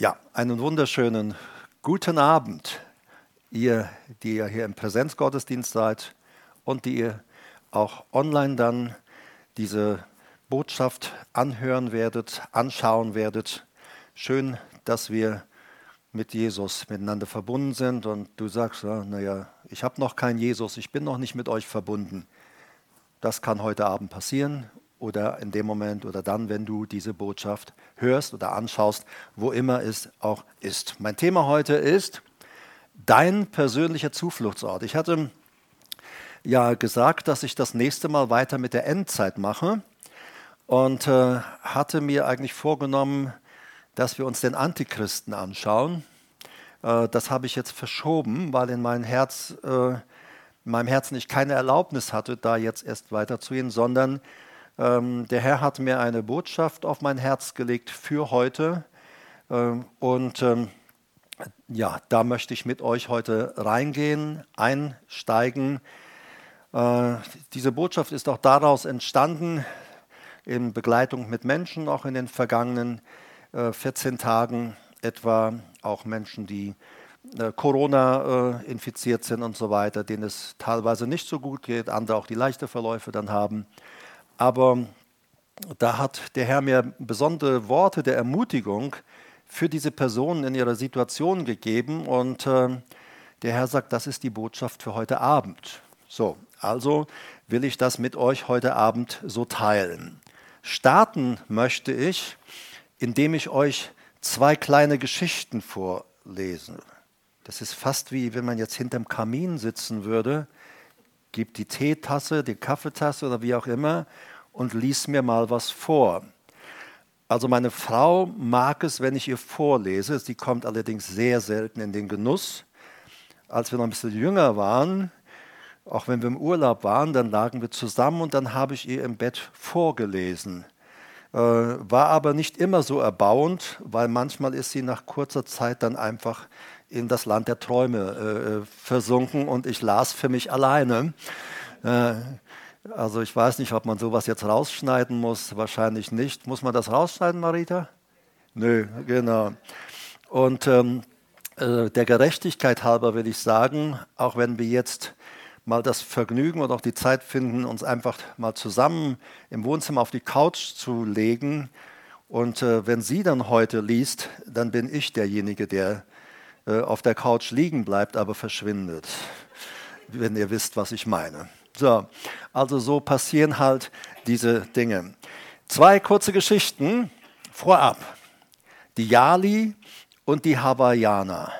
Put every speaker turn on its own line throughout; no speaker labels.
Ja, einen wunderschönen guten Abend, ihr, die ihr hier im Präsenzgottesdienst seid und die ihr auch online dann diese Botschaft anhören werdet, anschauen werdet. Schön, dass wir mit Jesus miteinander verbunden sind und du sagst, naja, ich habe noch keinen Jesus, ich bin noch nicht mit euch verbunden. Das kann heute Abend passieren oder in dem Moment oder dann, wenn du diese Botschaft hörst oder anschaust, wo immer es auch ist. Mein Thema heute ist dein persönlicher Zufluchtsort. Ich hatte ja gesagt, dass ich das nächste Mal weiter mit der Endzeit mache und äh, hatte mir eigentlich vorgenommen, dass wir uns den Antichristen anschauen. Äh, das habe ich jetzt verschoben, weil in mein Herz, äh, in meinem Herzen ich keine Erlaubnis hatte, da jetzt erst weiterzugehen, sondern ähm, der Herr hat mir eine Botschaft auf mein Herz gelegt für heute. Ähm, und ähm, ja, da möchte ich mit euch heute reingehen, einsteigen. Äh, diese Botschaft ist auch daraus entstanden, in Begleitung mit Menschen, auch in den vergangenen 14 äh, Tagen etwa, auch Menschen, die äh, Corona infiziert sind und so weiter, denen es teilweise nicht so gut geht, andere auch die leichte Verläufe dann haben. Aber da hat der Herr mir besondere Worte der Ermutigung für diese Personen in ihrer Situation gegeben. Und äh, der Herr sagt, das ist die Botschaft für heute Abend. So, also will ich das mit euch heute Abend so teilen. Starten möchte ich, indem ich euch zwei kleine Geschichten vorlese. Das ist fast wie wenn man jetzt hinterm Kamin sitzen würde gib die Teetasse, die Kaffeetasse oder wie auch immer und lies mir mal was vor. Also meine Frau mag es, wenn ich ihr vorlese. Sie kommt allerdings sehr selten in den Genuss. Als wir noch ein bisschen jünger waren, auch wenn wir im Urlaub waren, dann lagen wir zusammen und dann habe ich ihr im Bett vorgelesen. Äh, war aber nicht immer so erbauend, weil manchmal ist sie nach kurzer Zeit dann einfach in das Land der Träume äh, versunken und ich las für mich alleine. Äh, also ich weiß nicht, ob man sowas jetzt rausschneiden muss, wahrscheinlich nicht. Muss man das rausschneiden, Marita? Nö, genau. Und ähm, äh, der Gerechtigkeit halber will ich sagen, auch wenn wir jetzt mal das Vergnügen und auch die Zeit finden, uns einfach mal zusammen im Wohnzimmer auf die Couch zu legen. Und äh, wenn sie dann heute liest, dann bin ich derjenige, der äh, auf der Couch liegen bleibt, aber verschwindet. Wenn ihr wisst, was ich meine. So, also so passieren halt diese Dinge. Zwei kurze Geschichten vorab. Die Yali und die Hawaiianer.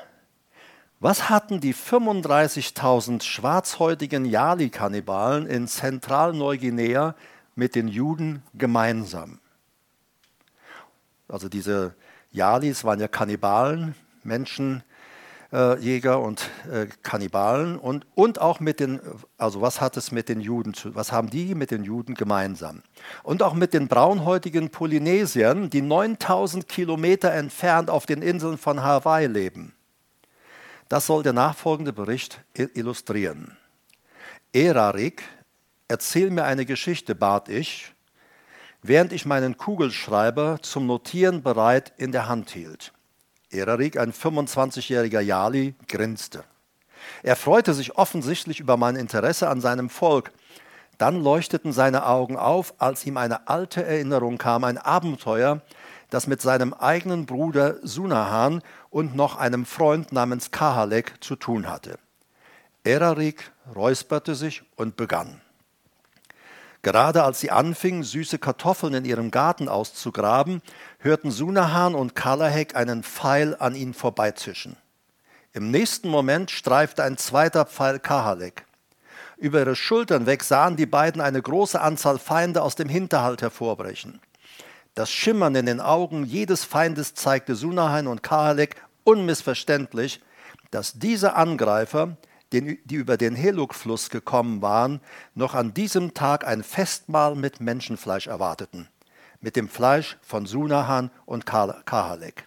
Was hatten die 35.000 schwarzhäutigen Yali-Kannibalen in Zentralneuguinea mit den Juden gemeinsam? Also diese Yalis waren ja Kannibalen, Menschen, äh, Jäger und äh, Kannibalen und, und auch mit den, also was hat es mit den Juden zu, was haben die mit den Juden gemeinsam? Und auch mit den braunhäutigen Polynesiern, die 9000 Kilometer entfernt auf den Inseln von Hawaii leben. Das soll der nachfolgende Bericht illustrieren. Erarik, erzähl mir eine Geschichte, bat ich, während ich meinen Kugelschreiber zum Notieren bereit in der Hand hielt. Erarik, ein 25-jähriger Jali, grinste. Er freute sich offensichtlich über mein Interesse an seinem Volk. Dann leuchteten seine Augen auf, als ihm eine alte Erinnerung kam, ein Abenteuer, das mit seinem eigenen Bruder Sunahan und noch einem Freund namens Kahalek zu tun hatte. Erarik räusperte sich und begann. Gerade als sie anfingen, süße Kartoffeln in ihrem Garten auszugraben, hörten Sunahan und Kalahek einen Pfeil an ihnen vorbeizischen. Im nächsten Moment streifte ein zweiter Pfeil Kahalek. Über ihre Schultern weg sahen die beiden eine große Anzahl Feinde aus dem Hinterhalt hervorbrechen. Das Schimmern in den Augen jedes Feindes zeigte Sunahan und Kahalek unmissverständlich, dass diese Angreifer die über den Heluk-Fluss gekommen waren, noch an diesem Tag ein Festmahl mit Menschenfleisch erwarteten, mit dem Fleisch von Sunahan und Kahalek.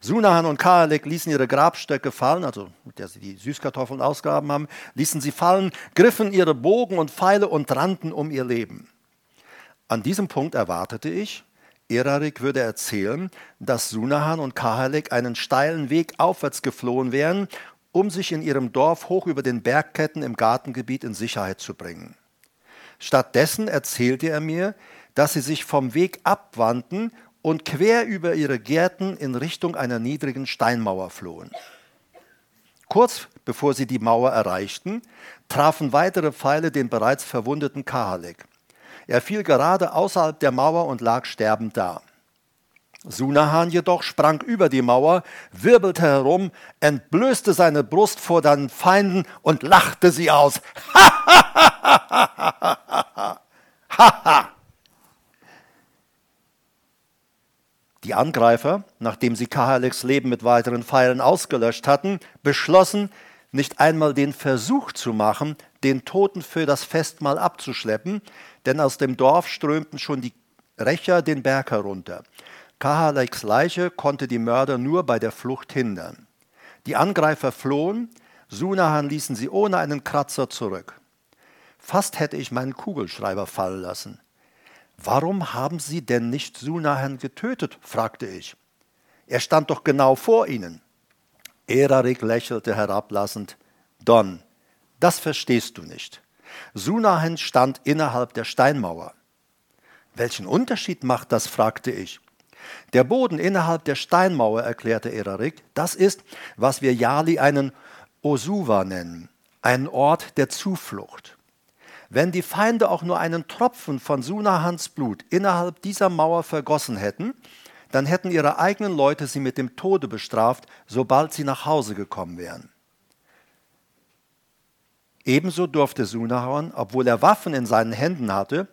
Sunahan und Kahalek ließen ihre Grabstöcke fallen, also mit der sie die Süßkartoffeln ausgraben haben, ließen sie fallen, griffen ihre Bogen und Pfeile und rannten um ihr Leben. An diesem Punkt erwartete ich, Erarik würde erzählen, dass Sunahan und Kahalek einen steilen Weg aufwärts geflohen wären, um sich in ihrem Dorf hoch über den Bergketten im Gartengebiet in Sicherheit zu bringen. Stattdessen erzählte er mir, dass sie sich vom Weg abwandten und quer über ihre Gärten in Richtung einer niedrigen Steinmauer flohen. Kurz bevor sie die Mauer erreichten, trafen weitere Pfeile den bereits verwundeten Kahalek. Er fiel gerade außerhalb der Mauer und lag sterbend da. Sunahan jedoch sprang über die Mauer, wirbelte herum, entblößte seine Brust vor seinen Feinden und lachte sie aus. Die Angreifer, nachdem sie Kahaleks Leben mit weiteren Pfeilen ausgelöscht hatten, beschlossen, nicht einmal den Versuch zu machen, den Toten für das Festmahl abzuschleppen, denn aus dem Dorf strömten schon die Rächer den Berg herunter. Kahaleks Leiche konnte die Mörder nur bei der Flucht hindern. Die Angreifer flohen, Sunahan ließen sie ohne einen Kratzer zurück. Fast hätte ich meinen Kugelschreiber fallen lassen. Warum haben Sie denn nicht Sunahan getötet? fragte ich. Er stand doch genau vor Ihnen. Erarik lächelte herablassend. Don, das verstehst du nicht. Sunahan stand innerhalb der Steinmauer. Welchen Unterschied macht das? fragte ich. Der Boden innerhalb der Steinmauer, erklärte Erarik, das ist, was wir Yali einen Osuva nennen, einen Ort der Zuflucht. Wenn die Feinde auch nur einen Tropfen von Sunahans Blut innerhalb dieser Mauer vergossen hätten, dann hätten ihre eigenen Leute sie mit dem Tode bestraft, sobald sie nach Hause gekommen wären. Ebenso durfte Sunahan, obwohl er Waffen in seinen Händen hatte,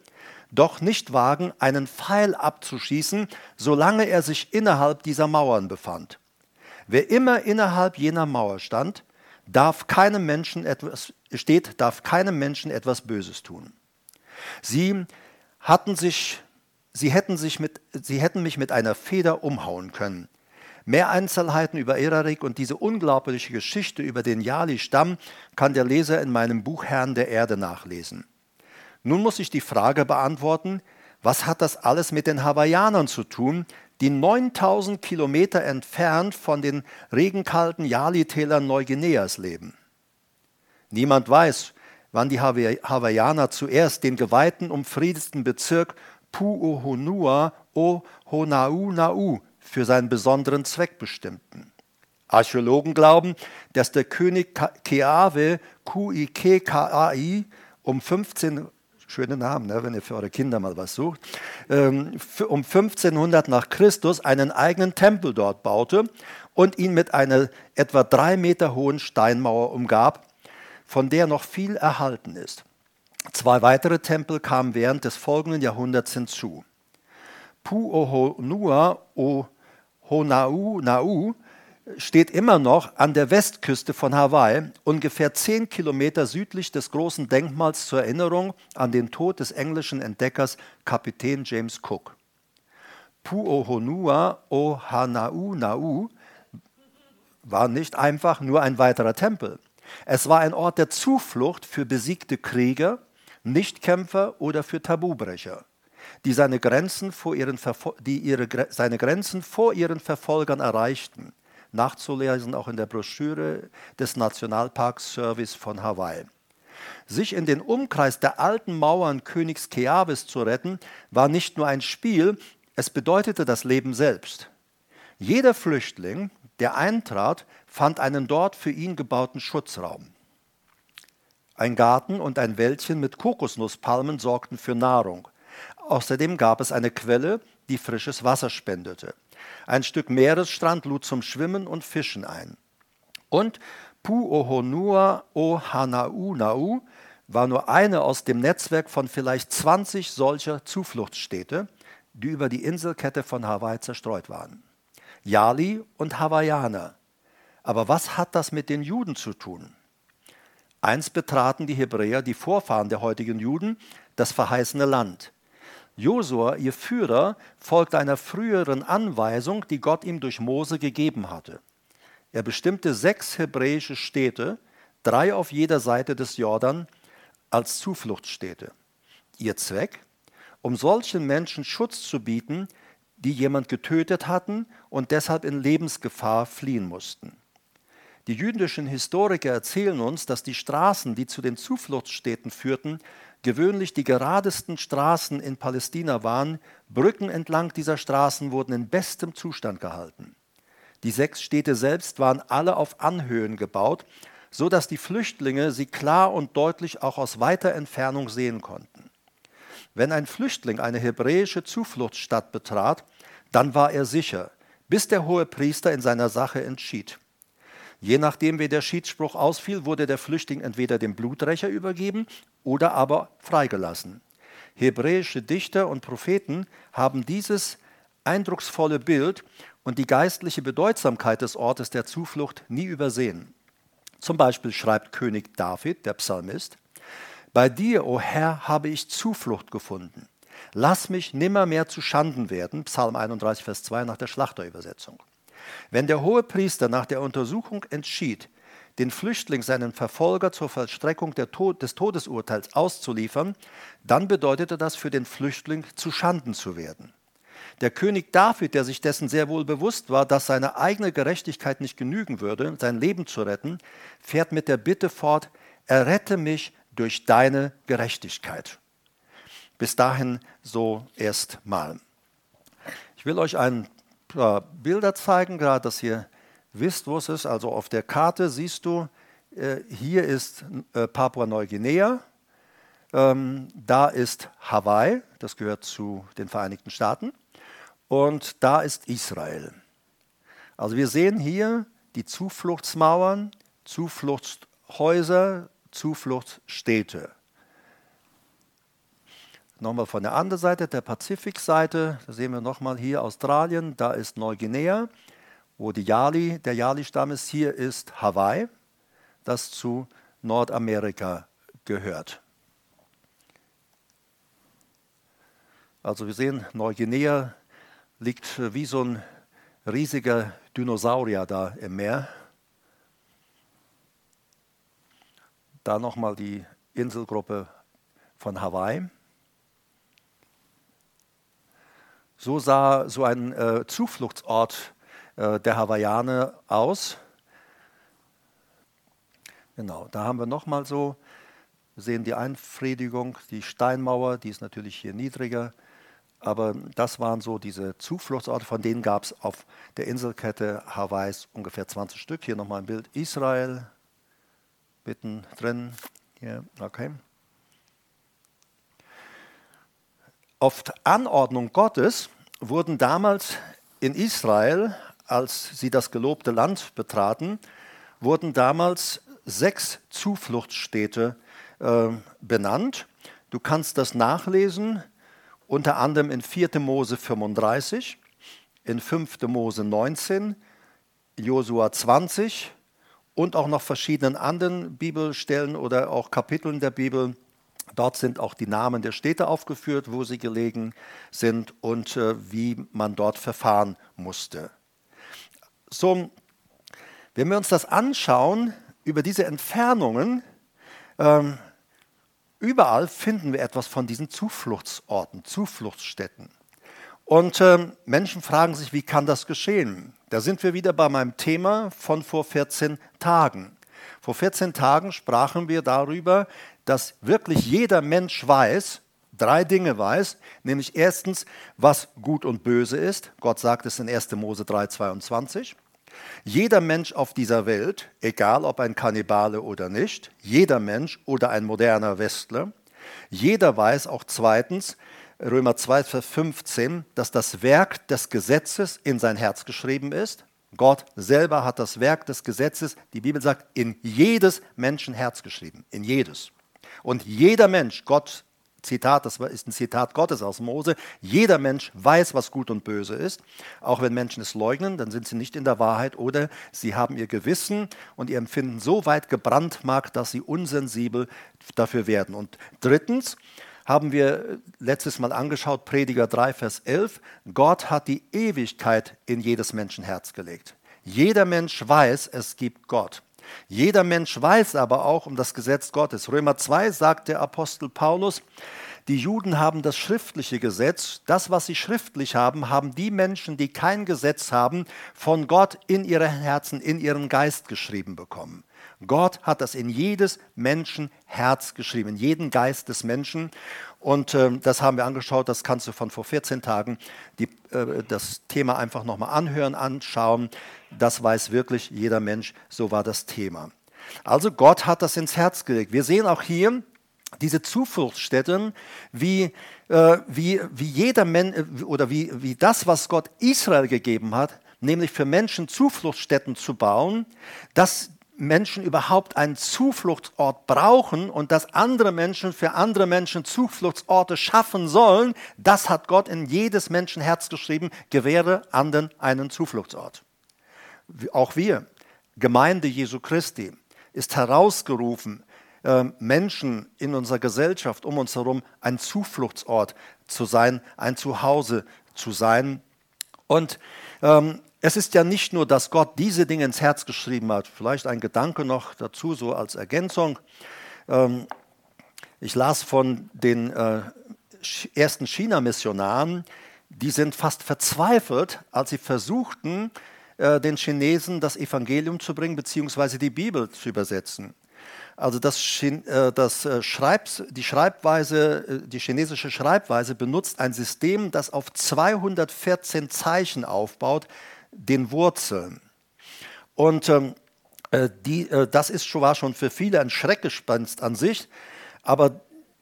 doch nicht wagen, einen Pfeil abzuschießen, solange er sich innerhalb dieser Mauern befand. Wer immer innerhalb jener Mauer stand, darf keinem Menschen etwas, steht, darf keinem Menschen etwas Böses tun. Sie hatten sich, sie hätten, sich mit, sie hätten mich mit einer Feder umhauen können. Mehr Einzelheiten über Erarik und diese unglaubliche Geschichte über den Yali-Stamm kann der Leser in meinem Buch Herrn der Erde nachlesen. Nun muss ich die Frage beantworten, was hat das alles mit den Hawaiianern zu tun, die 9000 Kilometer entfernt von den regenkalten Yali-Tälern Neuguineas leben. Niemand weiß, wann die Hawaiianer zuerst den geweihten, umfriedeten Bezirk Pu'uhonua o Honaunau für seinen besonderen Zweck bestimmten. Archäologen glauben, dass der König Keawe Kuikekai um 15 schöne Namen, ne, wenn ihr für eure Kinder mal was sucht, ähm, um 1500 nach Christus einen eigenen Tempel dort baute und ihn mit einer etwa drei Meter hohen Steinmauer umgab, von der noch viel erhalten ist. Zwei weitere Tempel kamen während des folgenden Jahrhunderts hinzu. Pu'ohonua o Honau Nau steht immer noch an der Westküste von Hawaii, ungefähr zehn Kilometer südlich des großen Denkmals zur Erinnerung an den Tod des englischen Entdeckers Kapitän James Cook. Pu'ohonua o Hanau Nau war nicht einfach nur ein weiterer Tempel. Es war ein Ort der Zuflucht für besiegte Krieger, Nichtkämpfer oder für Tabubrecher, die, seine Grenzen vor ihren, die ihre, seine Grenzen vor ihren Verfolgern erreichten nachzulesen, auch in der Broschüre des Nationalparks Service von Hawaii. Sich in den Umkreis der alten Mauern Königs Keavis zu retten, war nicht nur ein Spiel, es bedeutete das Leben selbst. Jeder Flüchtling, der eintrat, fand einen dort für ihn gebauten Schutzraum. Ein Garten und ein Wäldchen mit Kokosnusspalmen sorgten für Nahrung. Außerdem gab es eine Quelle, die frisches Wasser spendete. Ein Stück Meeresstrand lud zum Schwimmen und Fischen ein. Und Pu'ohonua o Hanaunau war nur eine aus dem Netzwerk von vielleicht 20 solcher Zufluchtsstädte, die über die Inselkette von Hawaii zerstreut waren. Yali und Hawaiianer. Aber was hat das mit den Juden zu tun? Einst betraten die Hebräer, die Vorfahren der heutigen Juden, das verheißene Land. Josua, ihr Führer, folgte einer früheren Anweisung, die Gott ihm durch Mose gegeben hatte. Er bestimmte sechs hebräische Städte, drei auf jeder Seite des Jordan, als Zufluchtsstädte. Ihr Zweck? Um solchen Menschen Schutz zu bieten, die jemand getötet hatten und deshalb in Lebensgefahr fliehen mussten. Die jüdischen Historiker erzählen uns, dass die Straßen, die zu den Zufluchtsstädten führten, gewöhnlich die geradesten Straßen in Palästina waren. Brücken entlang dieser Straßen wurden in bestem Zustand gehalten. Die sechs Städte selbst waren alle auf Anhöhen gebaut, so dass die Flüchtlinge sie klar und deutlich auch aus weiter Entfernung sehen konnten. Wenn ein Flüchtling eine hebräische Zufluchtsstadt betrat, dann war er sicher, bis der hohe Priester in seiner Sache entschied. Je nachdem, wie der Schiedsspruch ausfiel, wurde der Flüchtling entweder dem Bluträcher übergeben oder aber freigelassen. Hebräische Dichter und Propheten haben dieses eindrucksvolle Bild und die geistliche Bedeutsamkeit des Ortes der Zuflucht nie übersehen. Zum Beispiel schreibt König David, der Psalmist, Bei dir, o Herr, habe ich Zuflucht gefunden. Lass mich nimmermehr zu Schanden werden. Psalm 31, Vers 2 nach der Schlachterübersetzung. Wenn der hohe Priester nach der Untersuchung entschied, den Flüchtling seinen Verfolger zur Vollstreckung Tod des Todesurteils auszuliefern, dann bedeutete das für den Flüchtling zu Schanden zu werden. Der König David, der sich dessen sehr wohl bewusst war, dass seine eigene Gerechtigkeit nicht genügen würde, sein Leben zu retten, fährt mit der Bitte fort, errette mich durch deine Gerechtigkeit. Bis dahin so erstmal. Ich will euch ein paar Bilder zeigen, gerade dass ihr wisst, wo es ist. Also auf der Karte siehst du, äh, hier ist äh, Papua-Neuguinea, ähm, da ist Hawaii, das gehört zu den Vereinigten Staaten und da ist Israel. Also wir sehen hier die Zufluchtsmauern, Zufluchtshäuser, Zufluchtsstädte. Nochmal von der anderen Seite, der Pazifikseite, da sehen wir nochmal hier Australien, da ist Neuguinea, wo die Yali, der Yali-Stamm ist. Hier ist Hawaii, das zu Nordamerika gehört. Also wir sehen, Neuguinea liegt wie so ein riesiger Dinosaurier da im Meer. Da nochmal die Inselgruppe von Hawaii. So sah so ein äh, Zufluchtsort äh, der Hawaiianer aus. Genau, da haben wir nochmal so, wir sehen die Einfriedigung, die Steinmauer, die ist natürlich hier niedriger. Aber das waren so diese Zufluchtsorte, von denen gab es auf der Inselkette Hawaiis ungefähr 20 Stück. Hier nochmal ein Bild Israel, mittendrin. Hier, okay. Auf Anordnung Gottes wurden damals in Israel, als sie das gelobte Land betraten, wurden damals sechs Zufluchtsstädte äh, benannt. Du kannst das nachlesen unter anderem in 4. Mose 35, in 5. Mose 19, Josua 20 und auch noch verschiedenen anderen Bibelstellen oder auch Kapiteln der Bibel. Dort sind auch die Namen der Städte aufgeführt, wo sie gelegen sind und äh, wie man dort verfahren musste. So, wenn wir uns das anschauen, über diese Entfernungen, ähm, Überall finden wir etwas von diesen Zufluchtsorten, Zufluchtsstätten. Und äh, Menschen fragen sich, wie kann das geschehen? Da sind wir wieder bei meinem Thema von vor 14 Tagen. Vor 14 Tagen sprachen wir darüber, dass wirklich jeder Mensch weiß, drei Dinge weiß, nämlich erstens, was gut und böse ist. Gott sagt es in 1. Mose 3,22. Jeder Mensch auf dieser Welt, egal ob ein Kannibale oder nicht, jeder Mensch oder ein moderner Westler, jeder weiß auch zweitens, Römer 2, Vers 15, dass das Werk des Gesetzes in sein Herz geschrieben ist. Gott selber hat das Werk des Gesetzes, die Bibel sagt, in jedes Menschenherz geschrieben. In jedes. Und jeder Mensch, Gott Zitat, das ist ein Zitat Gottes aus Mose, jeder Mensch weiß, was gut und böse ist. Auch wenn Menschen es leugnen, dann sind sie nicht in der Wahrheit oder sie haben ihr Gewissen und ihr Empfinden so weit gebrandmarkt, dass sie unsensibel dafür werden. Und drittens, haben wir letztes Mal angeschaut, Prediger 3, Vers 11. Gott hat die Ewigkeit in jedes Menschenherz gelegt. Jeder Mensch weiß, es gibt Gott. Jeder Mensch weiß aber auch um das Gesetz Gottes. Römer 2 sagt der Apostel Paulus, Die Juden haben das schriftliche Gesetz. Das, was sie schriftlich haben, haben die Menschen, die kein Gesetz haben, von Gott in ihre Herzen, in ihren Geist geschrieben bekommen. Gott hat das in jedes Menschenherz geschrieben, in jeden Geist des Menschen. Und äh, das haben wir angeschaut, das kannst du von vor 14 Tagen die, äh, das Thema einfach nochmal anhören, anschauen. Das weiß wirklich jeder Mensch, so war das Thema. Also Gott hat das ins Herz gelegt. Wir sehen auch hier diese Zufluchtsstätten, wie, äh, wie, wie jeder Mensch äh, oder wie, wie das, was Gott Israel gegeben hat, nämlich für Menschen Zufluchtsstätten zu bauen, dass Menschen überhaupt einen Zufluchtsort brauchen und dass andere Menschen für andere Menschen Zufluchtsorte schaffen sollen, das hat Gott in jedes Menschenherz geschrieben, gewähre anderen einen Zufluchtsort. Auch wir, Gemeinde Jesu Christi, ist herausgerufen, ähm, Menschen in unserer Gesellschaft um uns herum ein Zufluchtsort zu sein, ein Zuhause zu sein. Und ähm, es ist ja nicht nur, dass Gott diese Dinge ins Herz geschrieben hat. Vielleicht ein Gedanke noch dazu, so als Ergänzung. Ähm, ich las von den äh, ersten China-Missionaren, die sind fast verzweifelt, als sie versuchten, äh, den Chinesen das Evangelium zu bringen, beziehungsweise die Bibel zu übersetzen. Also das, äh, das Schreibs, die Schreibweise, die chinesische Schreibweise benutzt ein System, das auf 214 Zeichen aufbaut, den Wurzeln. Und ähm, äh, die, äh, das ist schon, war schon für viele ein Schreckgespenst an sich, aber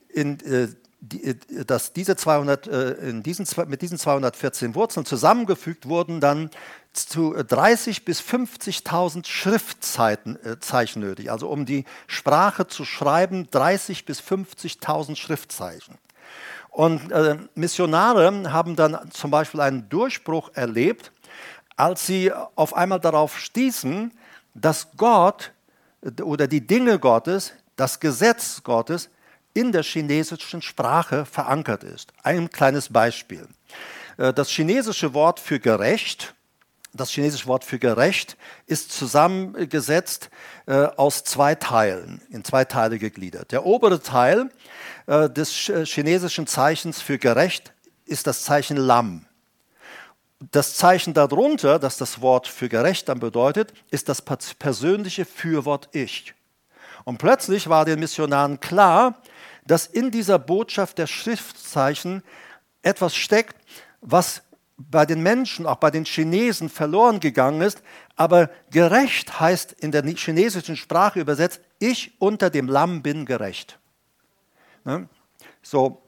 in, äh, die, äh, dass diese 200, äh, in diesen, mit diesen 214 Wurzeln zusammengefügt wurden dann zu 30 bis 50.000 Schriftzeichen äh, nötig. Also um die Sprache zu schreiben, 30 bis 50.000 Schriftzeichen. Und äh, Missionare haben dann zum Beispiel einen Durchbruch erlebt, als sie auf einmal darauf stießen, dass Gott oder die Dinge Gottes, das Gesetz Gottes in der chinesischen Sprache verankert ist. Ein kleines Beispiel. Äh, das chinesische Wort für gerecht, das chinesische Wort für gerecht ist zusammengesetzt äh, aus zwei Teilen, in zwei Teile gegliedert. Der obere Teil äh, des chinesischen Zeichens für gerecht ist das Zeichen Lam. Das Zeichen darunter, das das Wort für gerecht dann bedeutet, ist das persönliche Fürwort Ich. Und plötzlich war den Missionaren klar, dass in dieser Botschaft der Schriftzeichen etwas steckt, was bei den Menschen, auch bei den Chinesen verloren gegangen ist. Aber gerecht heißt in der chinesischen Sprache übersetzt, ich unter dem Lamm bin gerecht. Ne? So,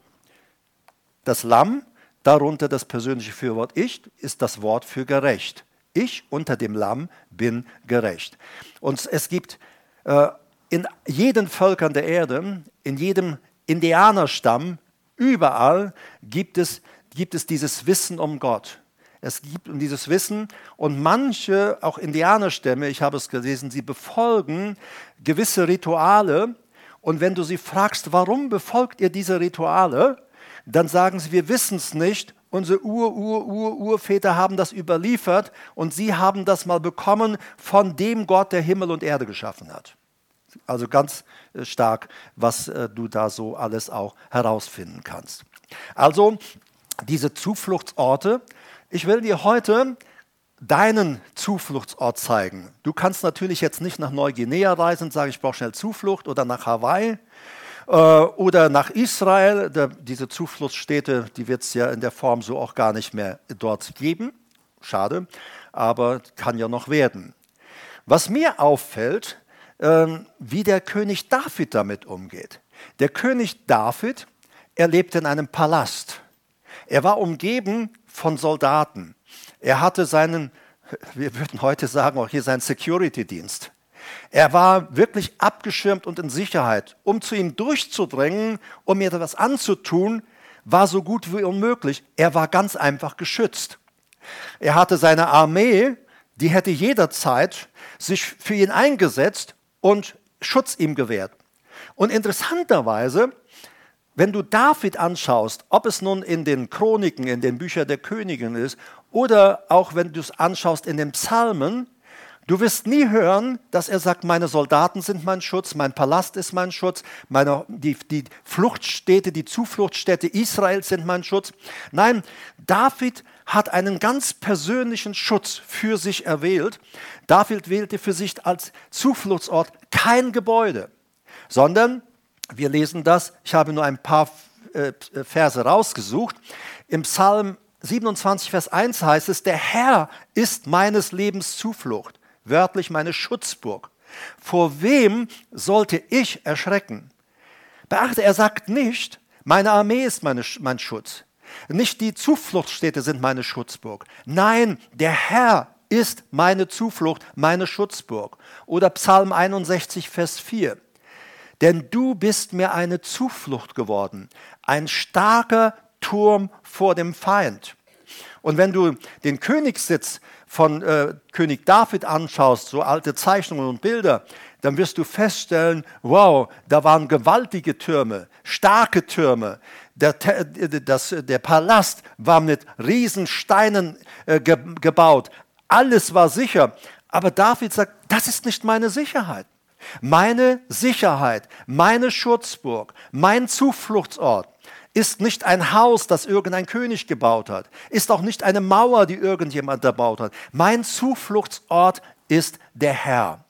das Lamm Darunter das persönliche Fürwort Ich ist das Wort für gerecht. Ich unter dem Lamm bin gerecht. Und es gibt äh, in jeden Völkern der Erde, in jedem Indianerstamm, überall gibt es, gibt es dieses Wissen um Gott. Es gibt dieses Wissen und manche, auch Indianerstämme, ich habe es gelesen, sie befolgen gewisse Rituale. Und wenn du sie fragst, warum befolgt ihr diese Rituale, dann sagen sie, wir wissen es nicht. Unsere Ur, Ur, Ur, Urväter haben das überliefert und sie haben das mal bekommen von dem Gott, der Himmel und Erde geschaffen hat. Also ganz äh, stark, was äh, du da so alles auch herausfinden kannst. Also diese Zufluchtsorte. Ich will dir heute deinen Zufluchtsort zeigen. Du kannst natürlich jetzt nicht nach Neuguinea reisen und sagen, ich brauche schnell Zuflucht oder nach Hawaii. Äh, oder nach Israel, diese Zufluchtsstädte, die wird es ja in der Form so auch gar nicht mehr dort geben. Schade, aber kann ja noch werden. Was mir auffällt, ähm, wie der König David damit umgeht. Der König David, er lebte in einem Palast. Er war umgeben von Soldaten. Er hatte seinen, wir würden heute sagen, auch hier seinen Security-Dienst. Er war wirklich abgeschirmt und in Sicherheit. Um zu ihm durchzudrängen, um mir etwas anzutun, war so gut wie unmöglich. Er war ganz einfach geschützt. Er hatte seine Armee, die hätte jederzeit sich für ihn eingesetzt und Schutz ihm gewährt. Und interessanterweise, wenn du David anschaust, ob es nun in den Chroniken, in den Büchern der Königin ist, oder auch wenn du es anschaust in den Psalmen, Du wirst nie hören, dass er sagt, meine Soldaten sind mein Schutz, mein Palast ist mein Schutz, meine, die, die Fluchtstädte, die Zufluchtsstädte Israels sind mein Schutz. Nein, David hat einen ganz persönlichen Schutz für sich erwählt. David wählte für sich als Zufluchtsort kein Gebäude, sondern, wir lesen das, ich habe nur ein paar äh, Verse rausgesucht, im Psalm 27, Vers 1 heißt es, der Herr ist meines Lebens Zuflucht wörtlich meine Schutzburg. Vor wem sollte ich erschrecken? Beachte, er sagt nicht, meine Armee ist meine, mein Schutz. Nicht die Zufluchtsstädte sind meine Schutzburg. Nein, der Herr ist meine Zuflucht, meine Schutzburg. Oder Psalm 61, Vers 4. Denn du bist mir eine Zuflucht geworden, ein starker Turm vor dem Feind. Und wenn du den Königssitz von äh, König David anschaust, so alte Zeichnungen und Bilder, dann wirst du feststellen, wow, da waren gewaltige Türme, starke Türme. Der, das, der Palast war mit Riesensteinen äh, ge, gebaut. Alles war sicher. Aber David sagt, das ist nicht meine Sicherheit. Meine Sicherheit, meine Schutzburg, mein Zufluchtsort ist nicht ein Haus, das irgendein König gebaut hat, ist auch nicht eine Mauer, die irgendjemand erbaut hat. Mein Zufluchtsort ist der Herr.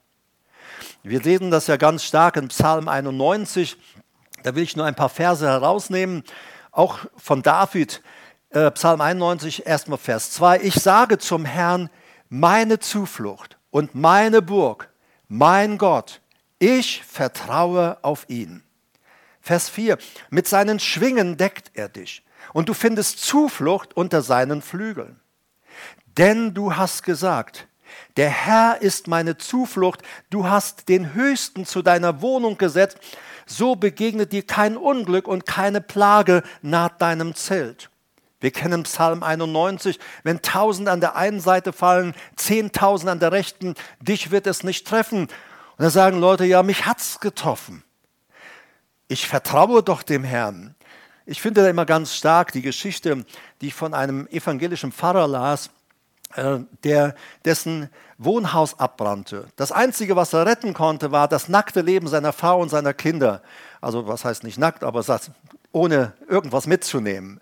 Wir lesen das ja ganz stark in Psalm 91. Da will ich nur ein paar Verse herausnehmen, auch von David. Äh, Psalm 91, erstmal Vers 2. Ich sage zum Herrn, meine Zuflucht und meine Burg, mein Gott, ich vertraue auf ihn. Vers 4, mit seinen Schwingen deckt er dich und du findest Zuflucht unter seinen Flügeln. Denn du hast gesagt, der Herr ist meine Zuflucht, du hast den Höchsten zu deiner Wohnung gesetzt, so begegnet dir kein Unglück und keine Plage naht deinem Zelt. Wir kennen Psalm 91, wenn tausend an der einen Seite fallen, zehntausend an der rechten, dich wird es nicht treffen. Und da sagen Leute, ja, mich hat's getroffen ich vertraue doch dem Herrn. Ich finde da immer ganz stark die Geschichte, die ich von einem evangelischen Pfarrer las, äh, der, dessen Wohnhaus abbrannte. Das Einzige, was er retten konnte, war das nackte Leben seiner Frau und seiner Kinder. Also was heißt nicht nackt, aber ohne irgendwas mitzunehmen.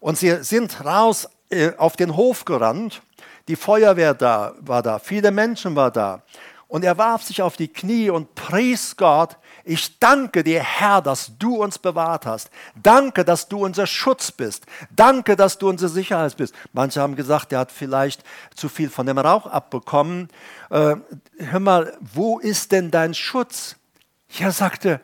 Und sie sind raus äh, auf den Hof gerannt. Die Feuerwehr da, war da, viele Menschen waren da. Und er warf sich auf die Knie und pries Gott, ich danke dir, Herr, dass du uns bewahrt hast. Danke, dass du unser Schutz bist. Danke, dass du unsere Sicherheit bist. Manche haben gesagt, er hat vielleicht zu viel von dem Rauch abbekommen. Äh, hör mal, wo ist denn dein Schutz? Ja, sagte,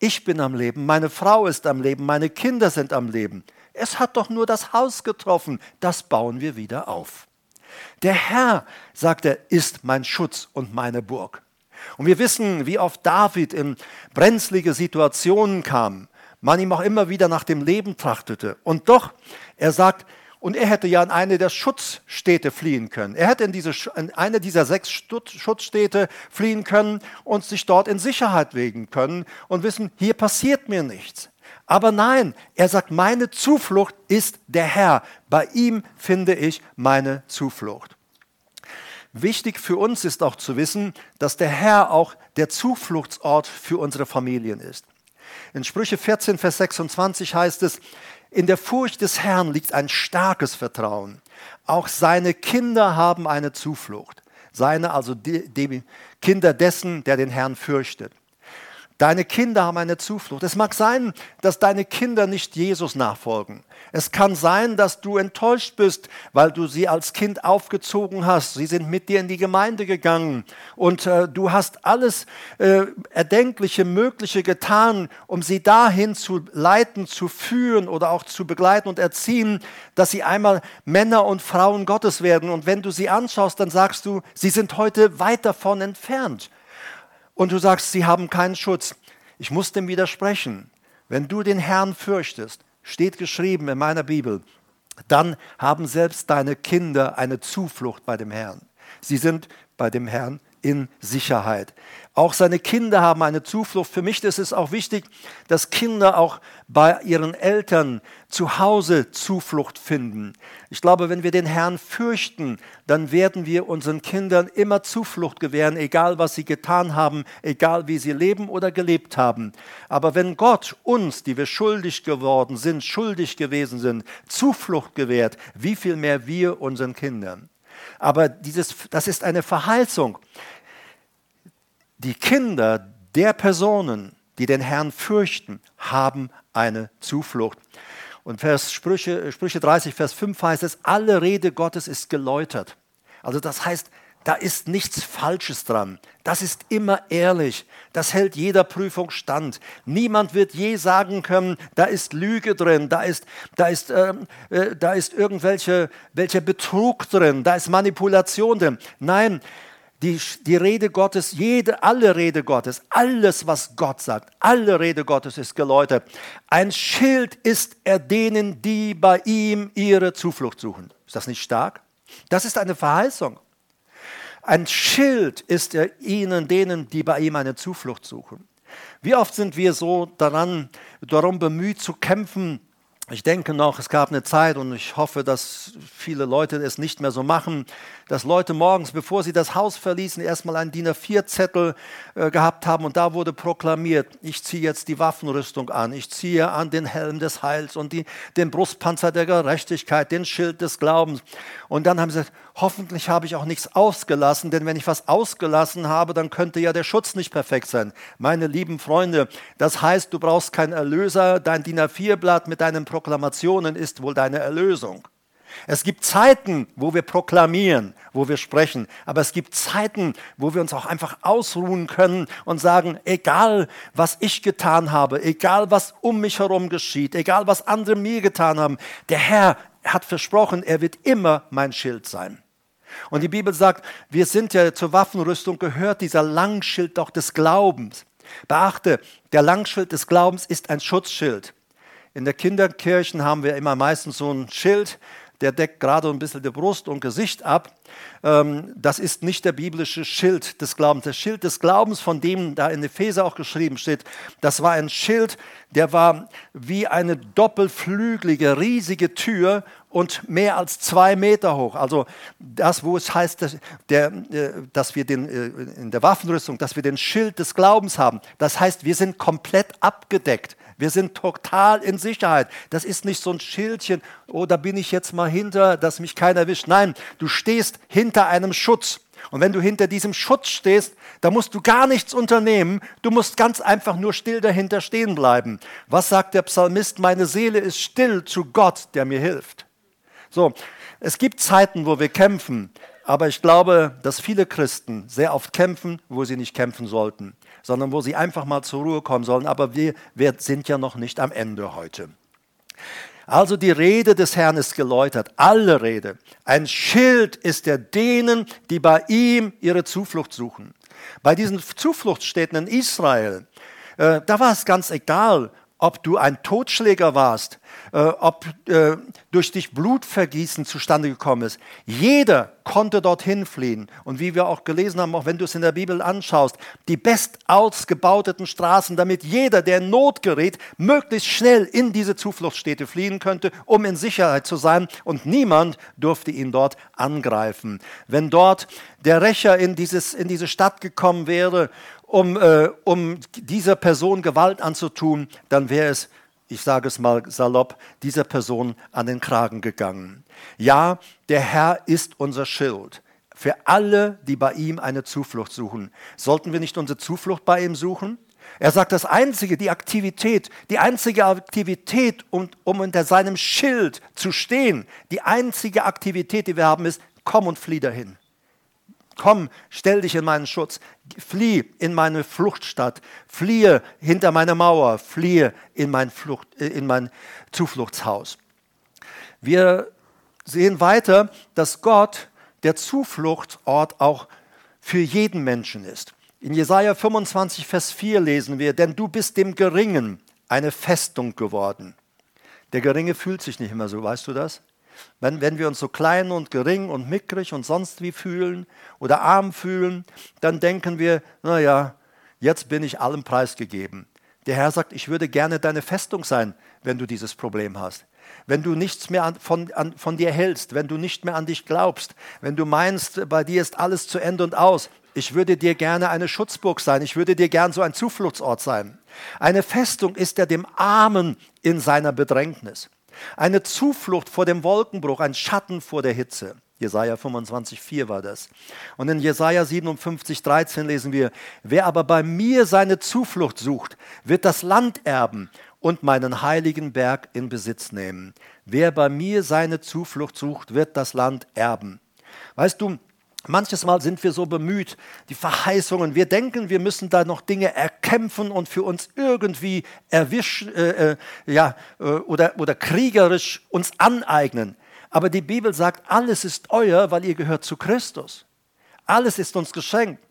ich bin am Leben, meine Frau ist am Leben, meine Kinder sind am Leben. Es hat doch nur das Haus getroffen, das bauen wir wieder auf. Der Herr, sagt er, ist mein Schutz und meine Burg. Und wir wissen, wie oft David in brenzlige Situationen kam, man ihm auch immer wieder nach dem Leben trachtete. Und doch, er sagt, und er hätte ja in eine der Schutzstädte fliehen können. Er hätte in, diese, in eine dieser sechs Schutzstädte fliehen können und sich dort in Sicherheit wegen können und wissen, hier passiert mir nichts. Aber nein, er sagt, meine Zuflucht ist der Herr. Bei ihm finde ich meine Zuflucht. Wichtig für uns ist auch zu wissen, dass der Herr auch der Zufluchtsort für unsere Familien ist. In Sprüche 14, Vers 26 heißt es, in der Furcht des Herrn liegt ein starkes Vertrauen. Auch seine Kinder haben eine Zuflucht. Seine, also die, die Kinder dessen, der den Herrn fürchtet. Deine Kinder haben eine Zuflucht. Es mag sein, dass deine Kinder nicht Jesus nachfolgen. Es kann sein, dass du enttäuscht bist, weil du sie als Kind aufgezogen hast. Sie sind mit dir in die Gemeinde gegangen und äh, du hast alles äh, Erdenkliche, Mögliche getan, um sie dahin zu leiten, zu führen oder auch zu begleiten und erziehen, dass sie einmal Männer und Frauen Gottes werden. Und wenn du sie anschaust, dann sagst du, sie sind heute weit davon entfernt und du sagst, sie haben keinen Schutz. Ich muss dem widersprechen. Wenn du den Herrn fürchtest, steht geschrieben in meiner Bibel, dann haben selbst deine Kinder eine Zuflucht bei dem Herrn. Sie sind bei dem Herrn in Sicherheit. Auch seine Kinder haben eine Zuflucht. Für mich ist es auch wichtig, dass Kinder auch bei ihren Eltern zu Hause Zuflucht finden. Ich glaube, wenn wir den Herrn fürchten, dann werden wir unseren Kindern immer Zuflucht gewähren, egal was sie getan haben, egal wie sie leben oder gelebt haben. Aber wenn Gott uns, die wir schuldig geworden sind, schuldig gewesen sind, Zuflucht gewährt, wie viel mehr wir unseren Kindern. Aber dieses, das ist eine Verheißung. Die Kinder der Personen, die den Herrn fürchten, haben eine Zuflucht. Und Vers Sprüche, Sprüche 30, Vers 5 heißt es, alle Rede Gottes ist geläutert. Also das heißt, da ist nichts Falsches dran. Das ist immer ehrlich. Das hält jeder Prüfung stand. Niemand wird je sagen können, da ist Lüge drin, da ist, da ist, äh, äh, da ist irgendwelche welcher Betrug drin, da ist Manipulation drin. Nein, die, die Rede Gottes, jede, alle Rede Gottes, alles, was Gott sagt, alle Rede Gottes ist geläutert. Ein Schild ist er denen, die bei ihm ihre Zuflucht suchen. Ist das nicht stark? Das ist eine Verheißung. Ein Schild ist er ihnen, denen, die bei ihm eine Zuflucht suchen. Wie oft sind wir so daran, darum bemüht zu kämpfen, ich denke noch, es gab eine Zeit und ich hoffe, dass viele Leute es nicht mehr so machen, dass Leute morgens, bevor sie das Haus verließen, erstmal einen DIN A4-Zettel äh, gehabt haben und da wurde proklamiert, ich ziehe jetzt die Waffenrüstung an, ich ziehe an den Helm des Heils und die, den Brustpanzer der Gerechtigkeit, den Schild des Glaubens. Und dann haben sie gesagt, hoffentlich habe ich auch nichts ausgelassen, denn wenn ich was ausgelassen habe, dann könnte ja der Schutz nicht perfekt sein. Meine lieben Freunde, das heißt, du brauchst keinen Erlöser, dein DIN A4-Blatt mit deinen Proklamationen ist wohl deine Erlösung. Es gibt Zeiten, wo wir proklamieren, wo wir sprechen, aber es gibt Zeiten, wo wir uns auch einfach ausruhen können und sagen, egal was ich getan habe, egal was um mich herum geschieht, egal was andere mir getan haben, der Herr hat versprochen, er wird immer mein Schild sein. Und die Bibel sagt, wir sind ja zur Waffenrüstung gehört dieser Langschild doch des Glaubens. Beachte, der Langschild des Glaubens ist ein Schutzschild. In der Kinderkirchen haben wir immer meistens so ein Schild, der deckt gerade ein bisschen die Brust und Gesicht ab. Ähm, das ist nicht der biblische Schild des Glaubens. Der Schild des Glaubens, von dem da in Epheser auch geschrieben steht, das war ein Schild, der war wie eine doppelflügelige, riesige Tür und mehr als zwei Meter hoch. Also das, wo es heißt, dass, der, äh, dass wir den, äh, in der Waffenrüstung, dass wir den Schild des Glaubens haben. Das heißt, wir sind komplett abgedeckt. Wir sind total in Sicherheit. Das ist nicht so ein Schildchen, oh, da bin ich jetzt mal hinter, dass mich keiner erwischt. Nein, du stehst hinter einem Schutz. Und wenn du hinter diesem Schutz stehst, da musst du gar nichts unternehmen. Du musst ganz einfach nur still dahinter stehen bleiben. Was sagt der Psalmist? Meine Seele ist still zu Gott, der mir hilft. So, es gibt Zeiten, wo wir kämpfen. Aber ich glaube, dass viele Christen sehr oft kämpfen, wo sie nicht kämpfen sollten, sondern wo sie einfach mal zur Ruhe kommen sollen. Aber wir, wir sind ja noch nicht am Ende heute. Also die Rede des Herrn ist geläutert, alle Rede. Ein Schild ist er denen, die bei ihm ihre Zuflucht suchen. Bei diesen Zufluchtsstädten in Israel, äh, da war es ganz egal, ob du ein Totschläger warst, äh, ob äh, durch dich Blutvergießen zustande gekommen ist. Jeder konnte dorthin fliehen. Und wie wir auch gelesen haben, auch wenn du es in der Bibel anschaust, die best ausgebauteten Straßen, damit jeder, der in Not gerät, möglichst schnell in diese Zufluchtsstädte fliehen könnte, um in Sicherheit zu sein. Und niemand durfte ihn dort angreifen. Wenn dort der Rächer in, dieses, in diese Stadt gekommen wäre um, äh, um dieser Person Gewalt anzutun, dann wäre es, ich sage es mal salopp, dieser Person an den Kragen gegangen. Ja, der Herr ist unser Schild für alle, die bei ihm eine Zuflucht suchen. Sollten wir nicht unsere Zuflucht bei ihm suchen? Er sagt, das Einzige, die Aktivität, die einzige Aktivität, um, um unter seinem Schild zu stehen, die einzige Aktivität, die wir haben, ist, komm und flieh dahin. Komm, stell dich in meinen Schutz, flieh in meine Fluchtstadt, fliehe hinter meine Mauer, fliehe in mein, Flucht, äh, in mein Zufluchtshaus. Wir sehen weiter, dass Gott der Zufluchtsort auch für jeden Menschen ist. In Jesaja 25, Vers 4 lesen wir: Denn du bist dem Geringen eine Festung geworden. Der Geringe fühlt sich nicht immer so, weißt du das? Wenn, wenn wir uns so klein und gering und mickrig und sonst wie fühlen oder arm fühlen, dann denken wir, naja, jetzt bin ich allem preisgegeben. Der Herr sagt, ich würde gerne deine Festung sein, wenn du dieses Problem hast. Wenn du nichts mehr an, von, an, von dir hältst, wenn du nicht mehr an dich glaubst, wenn du meinst, bei dir ist alles zu Ende und aus, ich würde dir gerne eine Schutzburg sein, ich würde dir gern so ein Zufluchtsort sein. Eine Festung ist er dem Armen in seiner Bedrängnis. Eine Zuflucht vor dem Wolkenbruch, ein Schatten vor der Hitze. Jesaja 25,4 war das. Und in Jesaja 57,13 lesen wir: Wer aber bei mir seine Zuflucht sucht, wird das Land erben und meinen heiligen Berg in Besitz nehmen. Wer bei mir seine Zuflucht sucht, wird das Land erben. Weißt du, Manches Mal sind wir so bemüht, die Verheißungen, wir denken, wir müssen da noch Dinge erkämpfen und für uns irgendwie erwischen, äh, äh, ja, äh, oder, oder kriegerisch uns aneignen. Aber die Bibel sagt, alles ist euer, weil ihr gehört zu Christus. Alles ist uns geschenkt.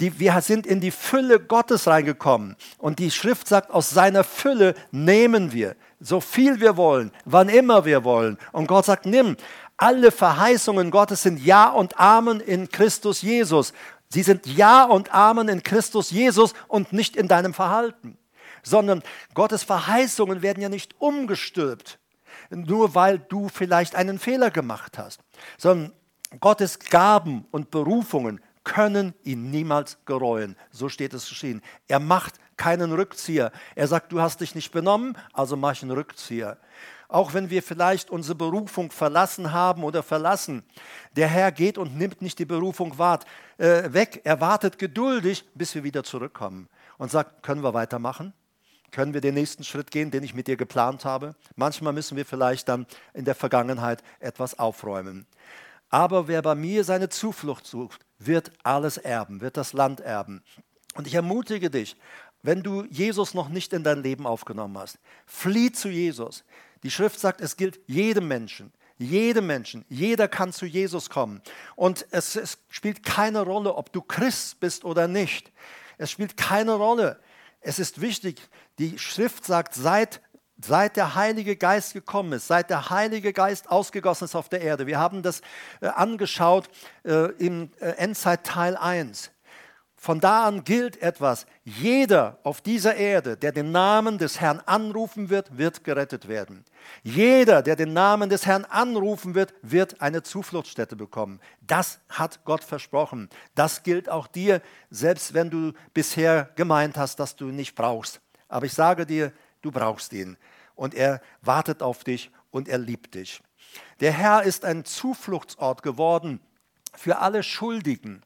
Die, wir sind in die Fülle Gottes reingekommen. Und die Schrift sagt, aus seiner Fülle nehmen wir, so viel wir wollen, wann immer wir wollen. Und Gott sagt, nimm. Alle Verheißungen Gottes sind Ja und Amen in Christus Jesus. Sie sind Ja und Amen in Christus Jesus und nicht in deinem Verhalten. Sondern Gottes Verheißungen werden ja nicht umgestülpt, nur weil du vielleicht einen Fehler gemacht hast, sondern Gottes Gaben und Berufungen können ihn niemals gereuen. So steht es geschehen. Er macht keinen Rückzieher. Er sagt, du hast dich nicht benommen, also mach einen Rückzieher auch wenn wir vielleicht unsere Berufung verlassen haben oder verlassen. Der Herr geht und nimmt nicht die Berufung wart, äh, weg. Er wartet geduldig, bis wir wieder zurückkommen und sagt, können wir weitermachen? Können wir den nächsten Schritt gehen, den ich mit dir geplant habe? Manchmal müssen wir vielleicht dann in der Vergangenheit etwas aufräumen. Aber wer bei mir seine Zuflucht sucht, wird alles erben, wird das Land erben. Und ich ermutige dich, wenn du Jesus noch nicht in dein Leben aufgenommen hast, flieh zu Jesus. Die Schrift sagt, es gilt jedem Menschen. Jedem Menschen, jeder kann zu Jesus kommen. Und es, es, spielt keine Rolle, ob du Christ bist oder nicht. Es spielt keine Rolle. Es ist wichtig, die Schrift sagt, seit, seit der Heilige Geist gekommen ist, seit der Heilige Geist ausgegossen ist auf der Erde. Wir haben das äh, angeschaut äh, im äh, Endzeit Teil 1. Von da an gilt etwas. Jeder auf dieser Erde, der den Namen des Herrn anrufen wird, wird gerettet werden. Jeder, der den Namen des Herrn anrufen wird, wird eine Zufluchtsstätte bekommen. Das hat Gott versprochen. Das gilt auch dir, selbst wenn du bisher gemeint hast, dass du ihn nicht brauchst. Aber ich sage dir, du brauchst ihn. Und er wartet auf dich und er liebt dich. Der Herr ist ein Zufluchtsort geworden für alle Schuldigen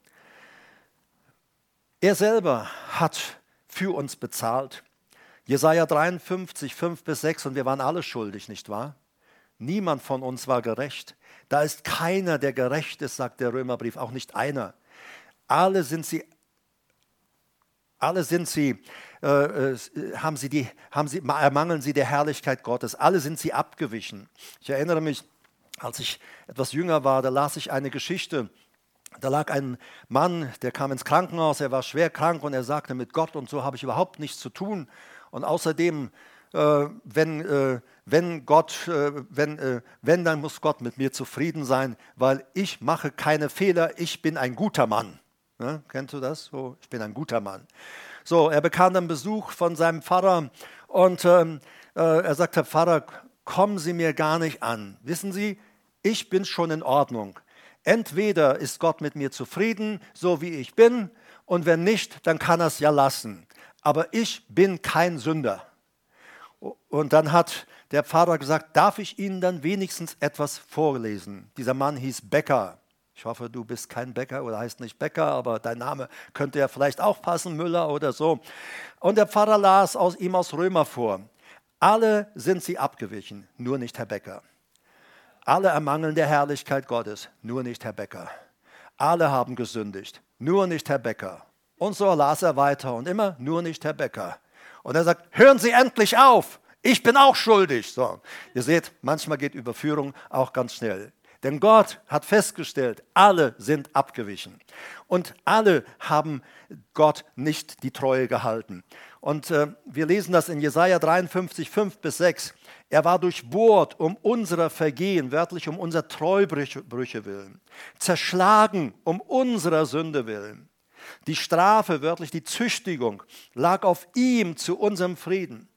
er selber hat für uns bezahlt. Jesaja 53, 5 bis 6, und wir waren alle schuldig, nicht wahr? Niemand von uns war gerecht. Da ist keiner, der gerecht ist, sagt der Römerbrief, auch nicht einer. Alle sind sie, alle sind sie, äh, äh haben sie die, haben sie, ermangeln sie der Herrlichkeit Gottes. Alle sind sie abgewichen. Ich erinnere mich, als ich etwas jünger war, da las ich eine Geschichte da lag ein Mann, der kam ins Krankenhaus, er war schwer krank und er sagte, mit Gott und so habe ich überhaupt nichts zu tun. Und außerdem, äh, wenn, äh, wenn Gott, äh, wenn, äh, wenn, dann muss Gott mit mir zufrieden sein, weil ich mache keine Fehler, ich bin ein guter Mann. Ja, kennst du das? So, ich bin ein guter Mann. So, er bekam dann Besuch von seinem Pfarrer und ähm, äh, er sagte, Pfarrer, kommen Sie mir gar nicht an. Wissen Sie, ich bin schon in Ordnung. Entweder ist Gott mit mir zufrieden, so wie ich bin, und wenn nicht, dann kann er es ja lassen. Aber ich bin kein Sünder. Und dann hat der Pfarrer gesagt, darf ich Ihnen dann wenigstens etwas vorlesen? Dieser Mann hieß Becker. Ich hoffe, du bist kein Bäcker oder heißt nicht Bäcker, aber dein Name könnte ja vielleicht auch passen, Müller oder so. Und der Pfarrer las aus ihm aus Römer vor. Alle sind sie abgewichen, nur nicht Herr Becker. Alle ermangeln der Herrlichkeit Gottes, nur nicht Herr Becker. Alle haben gesündigt, nur nicht Herr Becker. Und so las er weiter und immer nur nicht Herr Becker. Und er sagt, hören Sie endlich auf, ich bin auch schuldig. So, ihr seht, manchmal geht Überführung auch ganz schnell. Denn Gott hat festgestellt, alle sind abgewichen. Und alle haben Gott nicht die Treue gehalten. Und äh, wir lesen das in Jesaja 53, 5 bis 6. Er war durchbohrt um unserer Vergehen, wörtlich um unserer Treubrüche willen, zerschlagen um unserer Sünde willen. Die Strafe, wörtlich die Züchtigung, lag auf ihm zu unserem Frieden.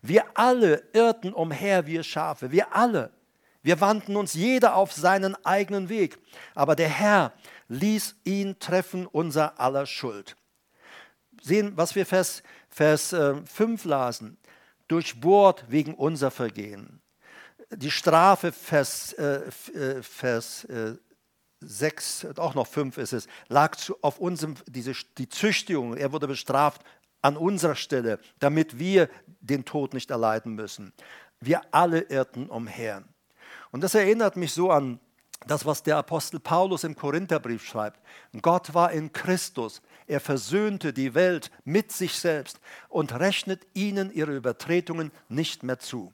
Wir alle irrten umher wie Schafe, wir alle. Wir wandten uns jeder auf seinen eigenen Weg, aber der Herr ließ ihn treffen unser aller Schuld. Sehen, was wir Vers, Vers 5 äh, lasen. Durchbohrt wegen unser Vergehen. Die Strafe, Vers, äh, äh Vers äh, 6, auch noch 5 ist es, lag zu, auf unserem, diese, die Züchtigung, er wurde bestraft an unserer Stelle, damit wir den Tod nicht erleiden müssen. Wir alle irrten umher. Und das erinnert mich so an das, was der Apostel Paulus im Korintherbrief schreibt. Gott war in Christus. Er versöhnte die Welt mit sich selbst und rechnet ihnen ihre Übertretungen nicht mehr zu.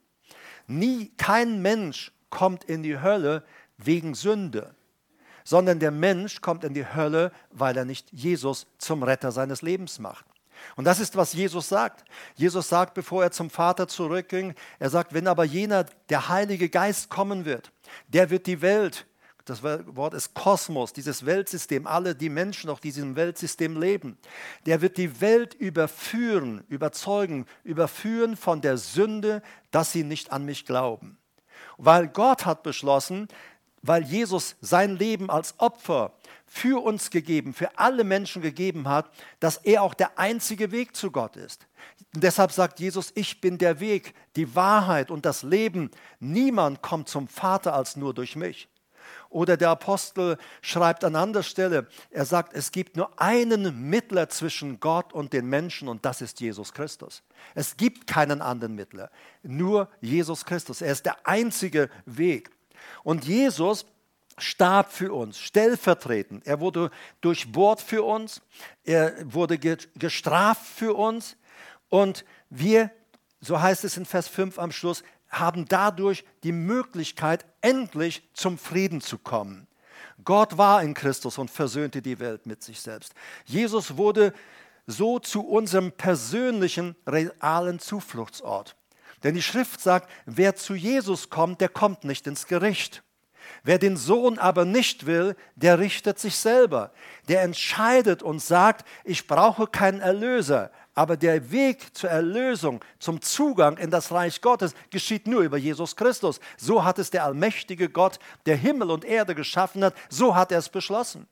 Nie, kein Mensch kommt in die Hölle wegen Sünde, sondern der Mensch kommt in die Hölle, weil er nicht Jesus zum Retter seines Lebens macht. Und das ist, was Jesus sagt. Jesus sagt, bevor er zum Vater zurückging, er sagt, wenn aber jener, der Heilige Geist kommen wird, der wird die Welt, das Wort ist Kosmos, dieses Weltsystem, alle die Menschen auf diesem Weltsystem leben, der wird die Welt überführen, überzeugen, überführen von der Sünde, dass sie nicht an mich glauben. Weil Gott hat beschlossen, weil Jesus sein Leben als Opfer für uns gegeben, für alle Menschen gegeben hat, dass er auch der einzige Weg zu Gott ist. Und deshalb sagt Jesus, ich bin der Weg, die Wahrheit und das Leben. Niemand kommt zum Vater als nur durch mich. Oder der Apostel schreibt an anderer Stelle, er sagt, es gibt nur einen Mittler zwischen Gott und den Menschen und das ist Jesus Christus. Es gibt keinen anderen Mittler, nur Jesus Christus. Er ist der einzige Weg. Und Jesus starb für uns, stellvertretend. Er wurde durchbohrt für uns, er wurde gestraft für uns und wir, so heißt es in Vers 5 am Schluss, haben dadurch die Möglichkeit, endlich zum Frieden zu kommen. Gott war in Christus und versöhnte die Welt mit sich selbst. Jesus wurde so zu unserem persönlichen, realen Zufluchtsort. Denn die Schrift sagt, wer zu Jesus kommt, der kommt nicht ins Gericht. Wer den Sohn aber nicht will, der richtet sich selber. Der entscheidet und sagt, ich brauche keinen Erlöser. Aber der Weg zur Erlösung, zum Zugang in das Reich Gottes geschieht nur über Jesus Christus. So hat es der allmächtige Gott, der Himmel und Erde geschaffen hat, so hat er es beschlossen.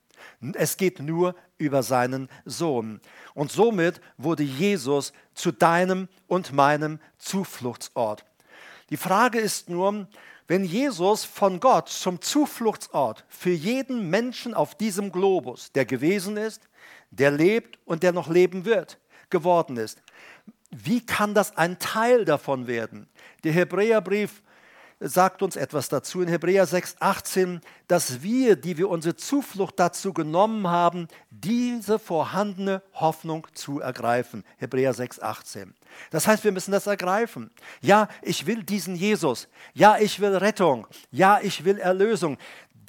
Es geht nur über seinen Sohn. Und somit wurde Jesus zu deinem und meinem Zufluchtsort. Die Frage ist nur, wenn Jesus von Gott zum Zufluchtsort für jeden Menschen auf diesem Globus, der gewesen ist, der lebt und der noch leben wird, geworden ist, wie kann das ein Teil davon werden? Der Hebräerbrief sagt uns etwas dazu in Hebräer 6,18, dass wir, die wir unsere Zuflucht dazu genommen haben, diese vorhandene Hoffnung zu ergreifen. Hebräer 6,18. Das heißt, wir müssen das ergreifen. Ja, ich will diesen Jesus. Ja, ich will Rettung. Ja, ich will Erlösung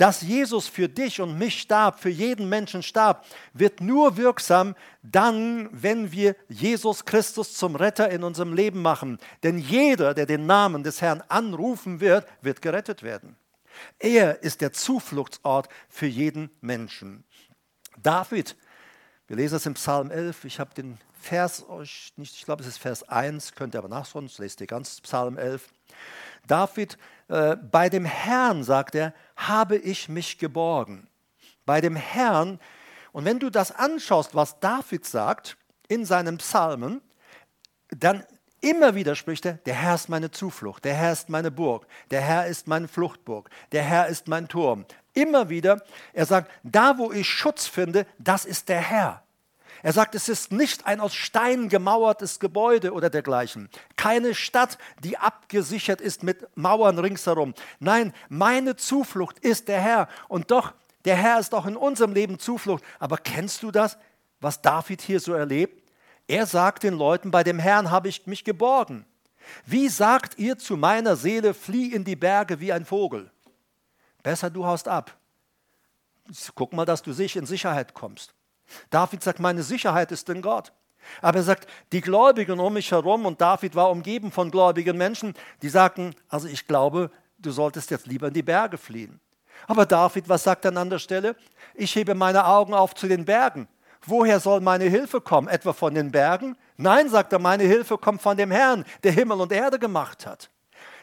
dass Jesus für dich und mich starb, für jeden Menschen starb, wird nur wirksam dann, wenn wir Jesus Christus zum Retter in unserem Leben machen. Denn jeder, der den Namen des Herrn anrufen wird, wird gerettet werden. Er ist der Zufluchtsort für jeden Menschen. David, wir lesen es im Psalm 11, ich habe den Vers euch nicht, ich glaube es ist Vers 1, könnt ihr aber nachschauen, lest ihr ganz Psalm 11. David, äh, bei dem Herrn, sagt er, habe ich mich geborgen. Bei dem Herrn, und wenn du das anschaust, was David sagt in seinen Psalmen, dann immer wieder spricht er, der Herr ist meine Zuflucht, der Herr ist meine Burg, der Herr ist meine Fluchtburg, der Herr ist mein Turm. Immer wieder, er sagt, da wo ich Schutz finde, das ist der Herr. Er sagt, es ist nicht ein aus Stein gemauertes Gebäude oder dergleichen. Keine Stadt, die abgesichert ist mit Mauern ringsherum. Nein, meine Zuflucht ist der Herr. Und doch, der Herr ist auch in unserem Leben Zuflucht. Aber kennst du das, was David hier so erlebt? Er sagt den Leuten, bei dem Herrn habe ich mich geborgen. Wie sagt ihr zu meiner Seele, flieh in die Berge wie ein Vogel? Besser du haust ab. Guck mal, dass du sich in Sicherheit kommst. David sagt, meine Sicherheit ist in Gott. Aber er sagt, die Gläubigen um mich herum, und David war umgeben von gläubigen Menschen, die sagten, also ich glaube, du solltest jetzt lieber in die Berge fliehen. Aber David, was sagt er an der Stelle? Ich hebe meine Augen auf zu den Bergen. Woher soll meine Hilfe kommen? Etwa von den Bergen? Nein, sagt er, meine Hilfe kommt von dem Herrn, der Himmel und Erde gemacht hat.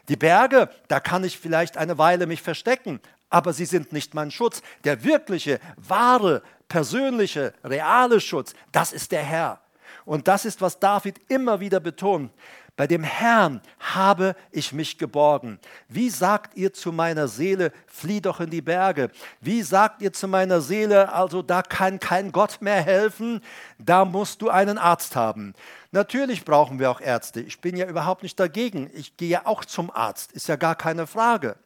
Die Berge, da kann ich vielleicht eine Weile mich verstecken, aber sie sind nicht mein Schutz. Der wirkliche, wahre, persönliche, reale Schutz, das ist der Herr. Und das ist, was David immer wieder betont. Bei dem Herrn habe ich mich geborgen. Wie sagt ihr zu meiner Seele, flieh doch in die Berge? Wie sagt ihr zu meiner Seele, also da kann kein Gott mehr helfen, da musst du einen Arzt haben? Natürlich brauchen wir auch Ärzte. Ich bin ja überhaupt nicht dagegen. Ich gehe ja auch zum Arzt, ist ja gar keine Frage.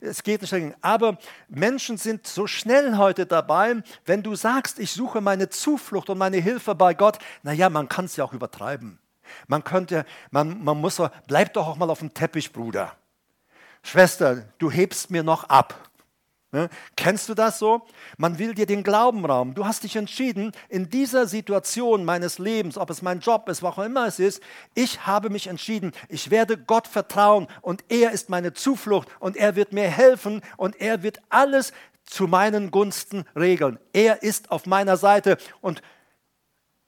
Es geht nicht dagegen. Aber Menschen sind so schnell heute dabei, wenn du sagst, ich suche meine Zuflucht und meine Hilfe bei Gott, naja, man kann es ja auch übertreiben. Man könnte, man, man muss, bleib doch auch mal auf dem Teppich, Bruder. Schwester, du hebst mir noch ab. Ne? Kennst du das so? Man will dir den Glauben rauben. Du hast dich entschieden, in dieser Situation meines Lebens, ob es mein Job ist, was auch immer es ist, ich habe mich entschieden, ich werde Gott vertrauen und er ist meine Zuflucht und er wird mir helfen und er wird alles zu meinen Gunsten regeln. Er ist auf meiner Seite und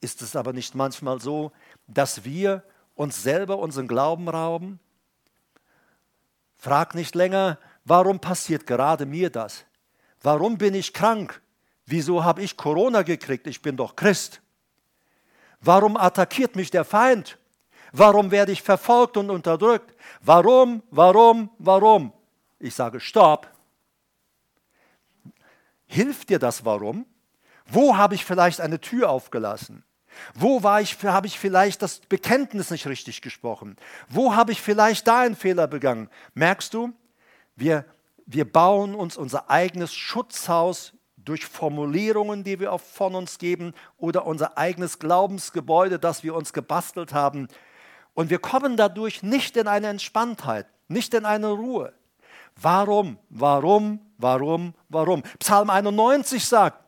ist es aber nicht manchmal so, dass wir uns selber unseren Glauben rauben? Frag nicht länger, warum passiert gerade mir das? Warum bin ich krank? Wieso habe ich Corona gekriegt? Ich bin doch Christ. Warum attackiert mich der Feind? Warum werde ich verfolgt und unterdrückt? Warum, warum, warum? Ich sage, stopp. Hilft dir das warum? Wo habe ich vielleicht eine Tür aufgelassen? Wo war ich, habe ich vielleicht das Bekenntnis nicht richtig gesprochen? Wo habe ich vielleicht da einen Fehler begangen? Merkst du, wir, wir bauen uns unser eigenes Schutzhaus durch Formulierungen, die wir von uns geben, oder unser eigenes Glaubensgebäude, das wir uns gebastelt haben. Und wir kommen dadurch nicht in eine Entspanntheit, nicht in eine Ruhe. Warum, warum, warum, warum? Psalm 91 sagt,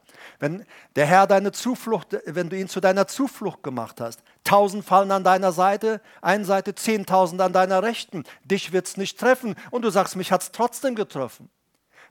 wenn der Herr deine Zuflucht, wenn du ihn zu deiner Zuflucht gemacht hast, tausend fallen an deiner Seite, eine Seite, zehntausend an deiner Rechten, dich wird es nicht treffen und du sagst, mich hat es trotzdem getroffen.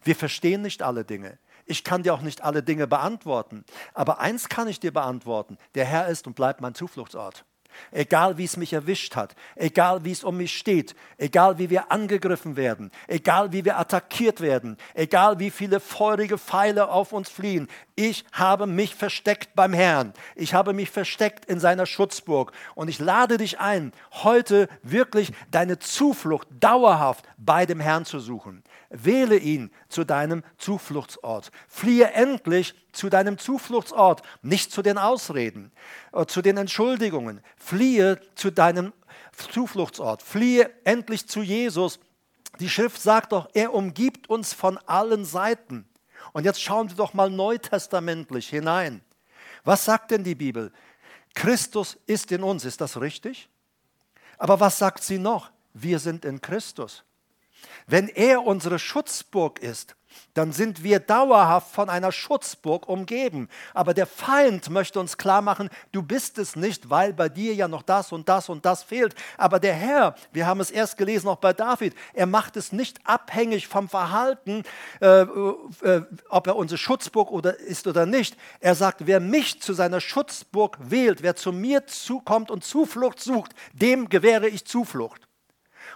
Wir verstehen nicht alle Dinge. Ich kann dir auch nicht alle Dinge beantworten. Aber eins kann ich dir beantworten. Der Herr ist und bleibt mein Zufluchtsort. Egal wie es mich erwischt hat, egal wie es um mich steht, egal wie wir angegriffen werden, egal wie wir attackiert werden, egal wie viele feurige Pfeile auf uns fliehen, ich habe mich versteckt beim Herrn. Ich habe mich versteckt in seiner Schutzburg. Und ich lade dich ein, heute wirklich deine Zuflucht dauerhaft bei dem Herrn zu suchen. Wähle ihn zu deinem Zufluchtsort. Fliehe endlich zu deinem Zufluchtsort, nicht zu den Ausreden, äh, zu den Entschuldigungen. Fliehe zu deinem Zufluchtsort. Fliehe endlich zu Jesus. Die Schrift sagt doch, er umgibt uns von allen Seiten. Und jetzt schauen wir doch mal neutestamentlich hinein. Was sagt denn die Bibel? Christus ist in uns, ist das richtig? Aber was sagt sie noch? Wir sind in Christus. Wenn er unsere Schutzburg ist, dann sind wir dauerhaft von einer Schutzburg umgeben. Aber der Feind möchte uns klar machen, du bist es nicht, weil bei dir ja noch das und das und das fehlt. Aber der Herr, wir haben es erst gelesen auch bei David, er macht es nicht abhängig vom Verhalten, äh, äh, ob er unsere Schutzburg oder ist oder nicht. Er sagt, wer mich zu seiner Schutzburg wählt, wer zu mir zukommt und Zuflucht sucht, dem gewähre ich Zuflucht.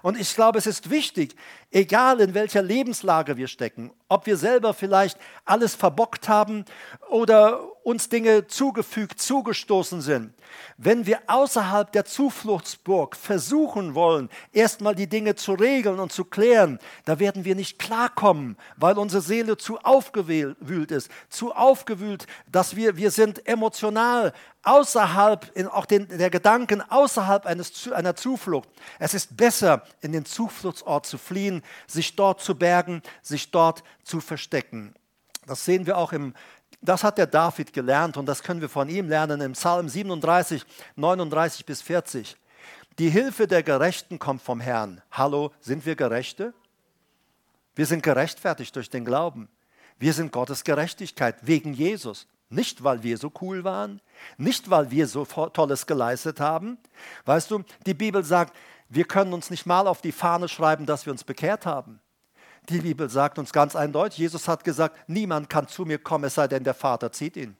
Und ich glaube, es ist wichtig, egal in welcher Lebenslage wir stecken, ob wir selber vielleicht alles verbockt haben oder uns Dinge zugefügt, zugestoßen sind, wenn wir außerhalb der Zufluchtsburg versuchen wollen, erstmal die Dinge zu regeln und zu klären, da werden wir nicht klarkommen, weil unsere Seele zu aufgewühlt ist, zu aufgewühlt, dass wir, wir sind emotional außerhalb, in auch den, der Gedanken außerhalb eines, einer Zuflucht. Es ist besser, in den Zufluchtsort zu fliehen, sich dort zu bergen, sich dort zu verstecken. Das sehen wir auch im das hat der David gelernt und das können wir von ihm lernen im Psalm 37, 39 bis 40. Die Hilfe der Gerechten kommt vom Herrn. Hallo, sind wir Gerechte? Wir sind gerechtfertigt durch den Glauben. Wir sind Gottes Gerechtigkeit wegen Jesus. Nicht, weil wir so cool waren, nicht, weil wir so Tolles geleistet haben. Weißt du, die Bibel sagt, wir können uns nicht mal auf die Fahne schreiben, dass wir uns bekehrt haben. Die Bibel sagt uns ganz eindeutig, Jesus hat gesagt, niemand kann zu mir kommen, es sei denn, der Vater zieht ihn.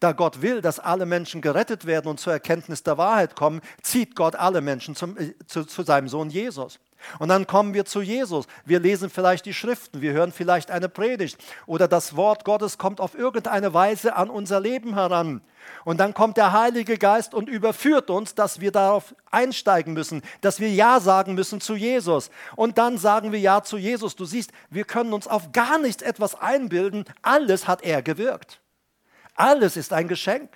Da Gott will, dass alle Menschen gerettet werden und zur Erkenntnis der Wahrheit kommen, zieht Gott alle Menschen zum, äh, zu, zu seinem Sohn Jesus. Und dann kommen wir zu Jesus. Wir lesen vielleicht die Schriften, wir hören vielleicht eine Predigt oder das Wort Gottes kommt auf irgendeine Weise an unser Leben heran. Und dann kommt der Heilige Geist und überführt uns, dass wir darauf einsteigen müssen, dass wir Ja sagen müssen zu Jesus. Und dann sagen wir Ja zu Jesus. Du siehst, wir können uns auf gar nichts etwas einbilden. Alles hat er gewirkt. Alles ist ein Geschenk.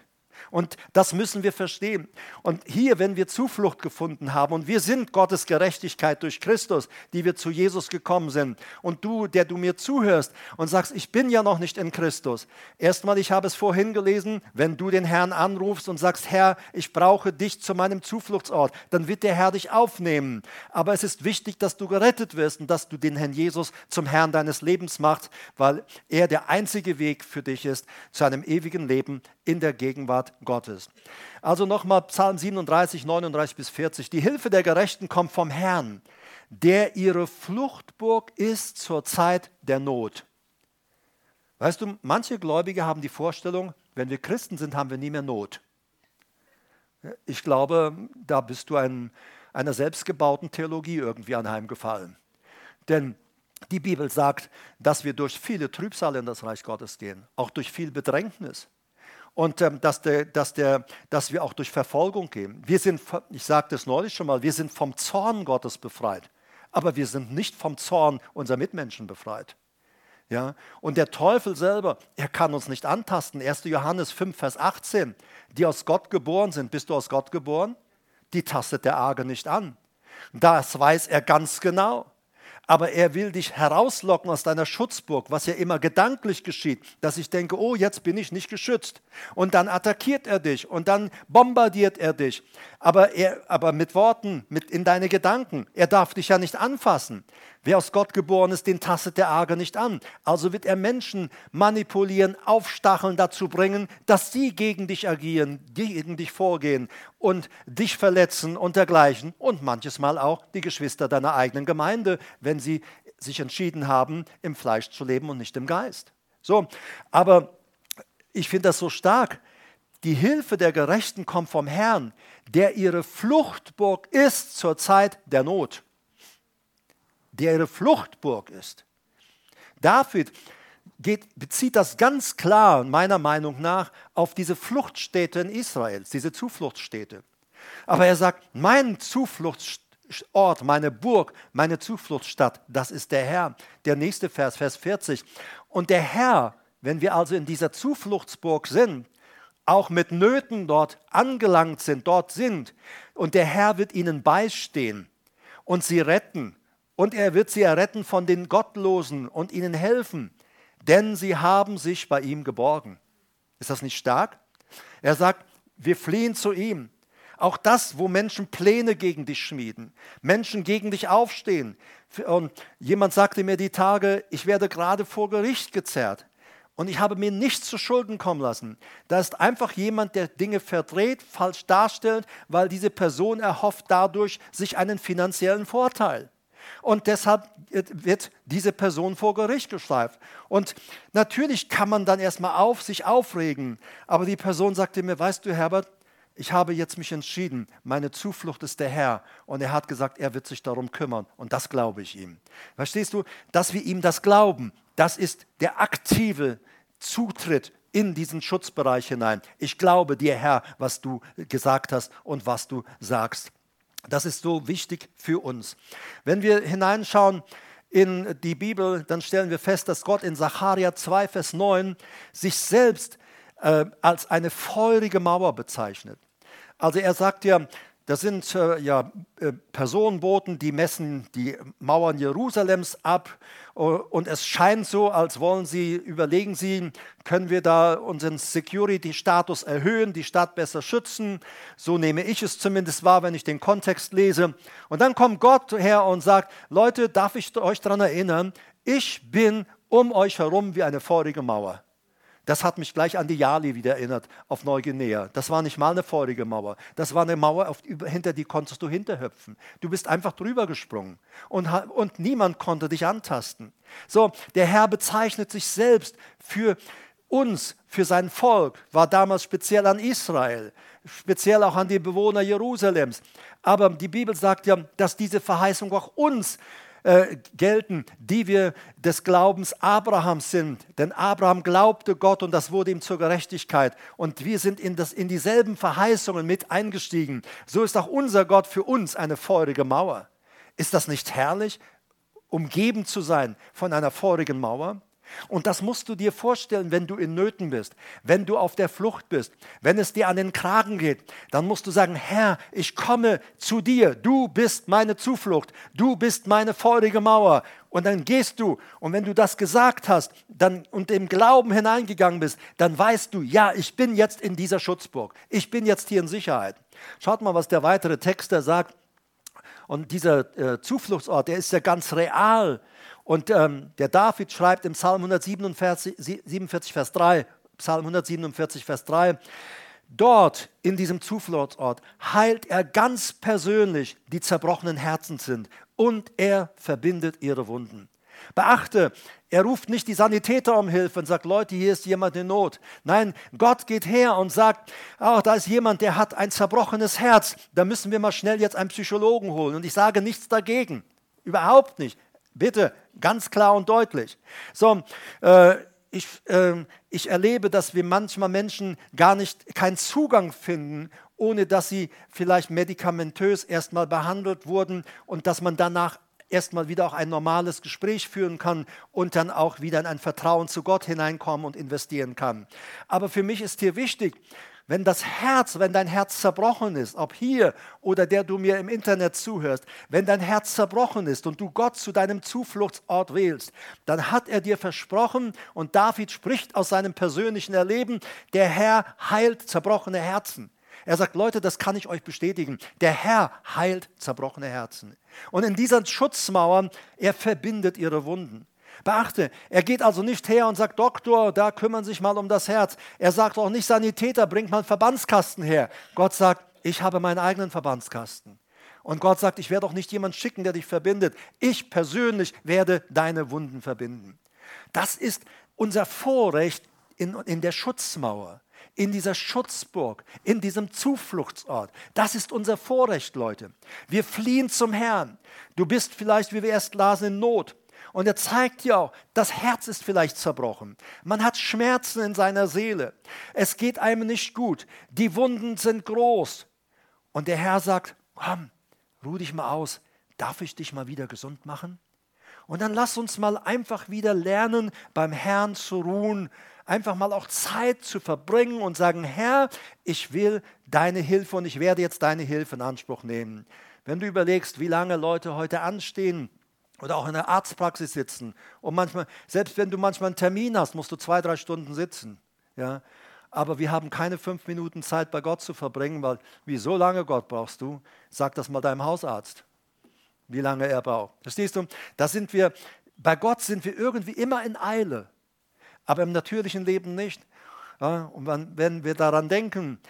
Und das müssen wir verstehen. Und hier, wenn wir Zuflucht gefunden haben und wir sind Gottes Gerechtigkeit durch Christus, die wir zu Jesus gekommen sind, und du, der du mir zuhörst und sagst, ich bin ja noch nicht in Christus. Erstmal, ich habe es vorhin gelesen, wenn du den Herrn anrufst und sagst, Herr, ich brauche dich zu meinem Zufluchtsort, dann wird der Herr dich aufnehmen. Aber es ist wichtig, dass du gerettet wirst und dass du den Herrn Jesus zum Herrn deines Lebens machst, weil er der einzige Weg für dich ist zu einem ewigen Leben in der Gegenwart Gottes. Also nochmal Psalm 37, 39 bis 40. Die Hilfe der Gerechten kommt vom Herrn, der ihre Fluchtburg ist zur Zeit der Not. Weißt du, manche Gläubige haben die Vorstellung, wenn wir Christen sind, haben wir nie mehr Not. Ich glaube, da bist du ein, einer selbstgebauten Theologie irgendwie anheimgefallen. Denn die Bibel sagt, dass wir durch viele Trübsal in das Reich Gottes gehen, auch durch viel Bedrängnis und ähm, dass, der, dass, der, dass wir auch durch Verfolgung gehen. Wir sind, ich sagte es neulich schon mal, wir sind vom Zorn Gottes befreit, aber wir sind nicht vom Zorn unserer Mitmenschen befreit. Ja? Und der Teufel selber, er kann uns nicht antasten. 1. Johannes 5, Vers 18, die aus Gott geboren sind, bist du aus Gott geboren? Die tastet der Arge nicht an. Das weiß er ganz genau aber er will dich herauslocken aus deiner Schutzburg, was ja immer gedanklich geschieht, dass ich denke, oh, jetzt bin ich nicht geschützt. Und dann attackiert er dich und dann bombardiert er dich. Aber, er, aber mit Worten, mit in deine Gedanken. Er darf dich ja nicht anfassen. Wer aus Gott geboren ist, den tastet der Arge nicht an. Also wird er Menschen manipulieren, aufstacheln, dazu bringen, dass sie gegen dich agieren, gegen dich vorgehen und dich verletzen und dergleichen. Und manches Mal auch die Geschwister deiner eigenen Gemeinde, wenn sie sich entschieden haben, im Fleisch zu leben und nicht im Geist. So, aber ich finde das so stark. Die Hilfe der Gerechten kommt vom Herrn, der ihre Fluchtburg ist zur Zeit der Not der ihre Fluchtburg ist. David geht, bezieht das ganz klar, meiner Meinung nach, auf diese Fluchtstädte in Israel, diese Zufluchtsstädte. Aber er sagt, mein Zufluchtsort, meine Burg, meine Zufluchtsstadt, das ist der Herr. Der nächste Vers, Vers 40. Und der Herr, wenn wir also in dieser Zufluchtsburg sind, auch mit Nöten dort angelangt sind, dort sind, und der Herr wird ihnen beistehen und sie retten und er wird sie erretten von den Gottlosen und ihnen helfen, denn sie haben sich bei ihm geborgen. Ist das nicht stark? Er sagt, wir fliehen zu ihm. Auch das, wo Menschen Pläne gegen dich schmieden, Menschen gegen dich aufstehen. Und jemand sagte mir die Tage, ich werde gerade vor Gericht gezerrt. Und ich habe mir nichts zu Schulden kommen lassen. Da ist einfach jemand, der Dinge verdreht, falsch darstellt, weil diese Person erhofft dadurch sich einen finanziellen Vorteil. Und deshalb wird diese Person vor Gericht geschleift. Und natürlich kann man dann erstmal auf sich aufregen. Aber die Person sagte mir, weißt du, Herbert, ich habe jetzt mich entschieden, meine Zuflucht ist der Herr. Und er hat gesagt, er wird sich darum kümmern. Und das glaube ich ihm. Verstehst du, dass wir ihm das glauben, das ist der aktive Zutritt in diesen Schutzbereich hinein. Ich glaube dir, Herr, was du gesagt hast und was du sagst. Das ist so wichtig für uns. Wenn wir hineinschauen in die Bibel, dann stellen wir fest, dass Gott in Sacharja 2, Vers 9 sich selbst äh, als eine feurige Mauer bezeichnet. Also er sagt ja, das sind äh, ja äh, Personenboten, die messen die Mauern Jerusalems ab und es scheint so, als wollen sie, überlegen sie, können wir da unseren Security-Status erhöhen, die Stadt besser schützen. So nehme ich es zumindest wahr, wenn ich den Kontext lese. Und dann kommt Gott her und sagt, Leute, darf ich euch daran erinnern, ich bin um euch herum wie eine feurige Mauer. Das hat mich gleich an die Jali wieder erinnert auf Neuguinea. Das war nicht mal eine feurige Mauer. Das war eine Mauer, auf, hinter die konntest du hinterhüpfen. Du bist einfach drüber gesprungen und, und niemand konnte dich antasten. So, der Herr bezeichnet sich selbst für uns, für sein Volk, war damals speziell an Israel, speziell auch an die Bewohner Jerusalems. Aber die Bibel sagt ja, dass diese Verheißung auch uns äh, gelten, die wir des Glaubens Abrahams sind. Denn Abraham glaubte Gott und das wurde ihm zur Gerechtigkeit. Und wir sind in, das, in dieselben Verheißungen mit eingestiegen. So ist auch unser Gott für uns eine feurige Mauer. Ist das nicht herrlich, umgeben zu sein von einer feurigen Mauer? Und das musst du dir vorstellen, wenn du in Nöten bist, wenn du auf der Flucht bist, wenn es dir an den Kragen geht, dann musst du sagen, Herr, ich komme zu dir, du bist meine Zuflucht, du bist meine feurige Mauer. Und dann gehst du und wenn du das gesagt hast dann, und im Glauben hineingegangen bist, dann weißt du, ja, ich bin jetzt in dieser Schutzburg, ich bin jetzt hier in Sicherheit. Schaut mal, was der weitere Text da sagt. Und dieser äh, Zufluchtsort, der ist ja ganz real. Und ähm, der David schreibt im Psalm 147, Vers 3, Psalm 147, Vers 3, dort in diesem Zufluchtsort heilt er ganz persönlich die zerbrochenen Herzen sind und er verbindet ihre Wunden. Beachte, er ruft nicht die Sanitäter um Hilfe und sagt, Leute, hier ist jemand in Not. Nein, Gott geht her und sagt, oh, da ist jemand, der hat ein zerbrochenes Herz. Da müssen wir mal schnell jetzt einen Psychologen holen. Und ich sage nichts dagegen. Überhaupt nicht. Bitte, ganz klar und deutlich. So, äh, ich, äh, ich erlebe, dass wir manchmal Menschen gar nicht keinen Zugang finden, ohne dass sie vielleicht medikamentös erstmal behandelt wurden und dass man danach erstmal wieder auch ein normales Gespräch führen kann und dann auch wieder in ein Vertrauen zu Gott hineinkommen und investieren kann. Aber für mich ist hier wichtig, wenn das Herz, wenn dein Herz zerbrochen ist, ob hier oder der du mir im Internet zuhörst, wenn dein Herz zerbrochen ist und du Gott zu deinem Zufluchtsort wählst, dann hat er dir versprochen und David spricht aus seinem persönlichen Erleben, der Herr heilt zerbrochene Herzen. Er sagt, Leute, das kann ich euch bestätigen. Der Herr heilt zerbrochene Herzen. Und in dieser Schutzmauer, er verbindet ihre Wunden. Beachte, er geht also nicht her und sagt, Doktor, da kümmern sich mal um das Herz. Er sagt auch nicht, Sanitäter, bringt mal einen Verbandskasten her. Gott sagt, ich habe meinen eigenen Verbandskasten. Und Gott sagt, ich werde auch nicht jemanden schicken, der dich verbindet. Ich persönlich werde deine Wunden verbinden. Das ist unser Vorrecht in, in der Schutzmauer, in dieser Schutzburg, in diesem Zufluchtsort. Das ist unser Vorrecht, Leute. Wir fliehen zum Herrn. Du bist vielleicht, wie wir erst lasen, in Not. Und er zeigt dir auch, das Herz ist vielleicht zerbrochen. Man hat Schmerzen in seiner Seele. Es geht einem nicht gut. Die Wunden sind groß. Und der Herr sagt, komm, ruh dich mal aus. Darf ich dich mal wieder gesund machen? Und dann lass uns mal einfach wieder lernen, beim Herrn zu ruhen, einfach mal auch Zeit zu verbringen und sagen, Herr, ich will deine Hilfe und ich werde jetzt deine Hilfe in Anspruch nehmen. Wenn du überlegst, wie lange Leute heute anstehen, oder auch in der Arztpraxis sitzen. Und manchmal, selbst wenn du manchmal einen Termin hast, musst du zwei, drei Stunden sitzen. Ja? Aber wir haben keine fünf Minuten Zeit bei Gott zu verbringen, weil wie so lange Gott brauchst du? Sag das mal deinem Hausarzt, wie lange er braucht. Verstehst du? Da sind wir, bei Gott sind wir irgendwie immer in Eile, aber im natürlichen Leben nicht. Ja? Und wenn wir daran denken,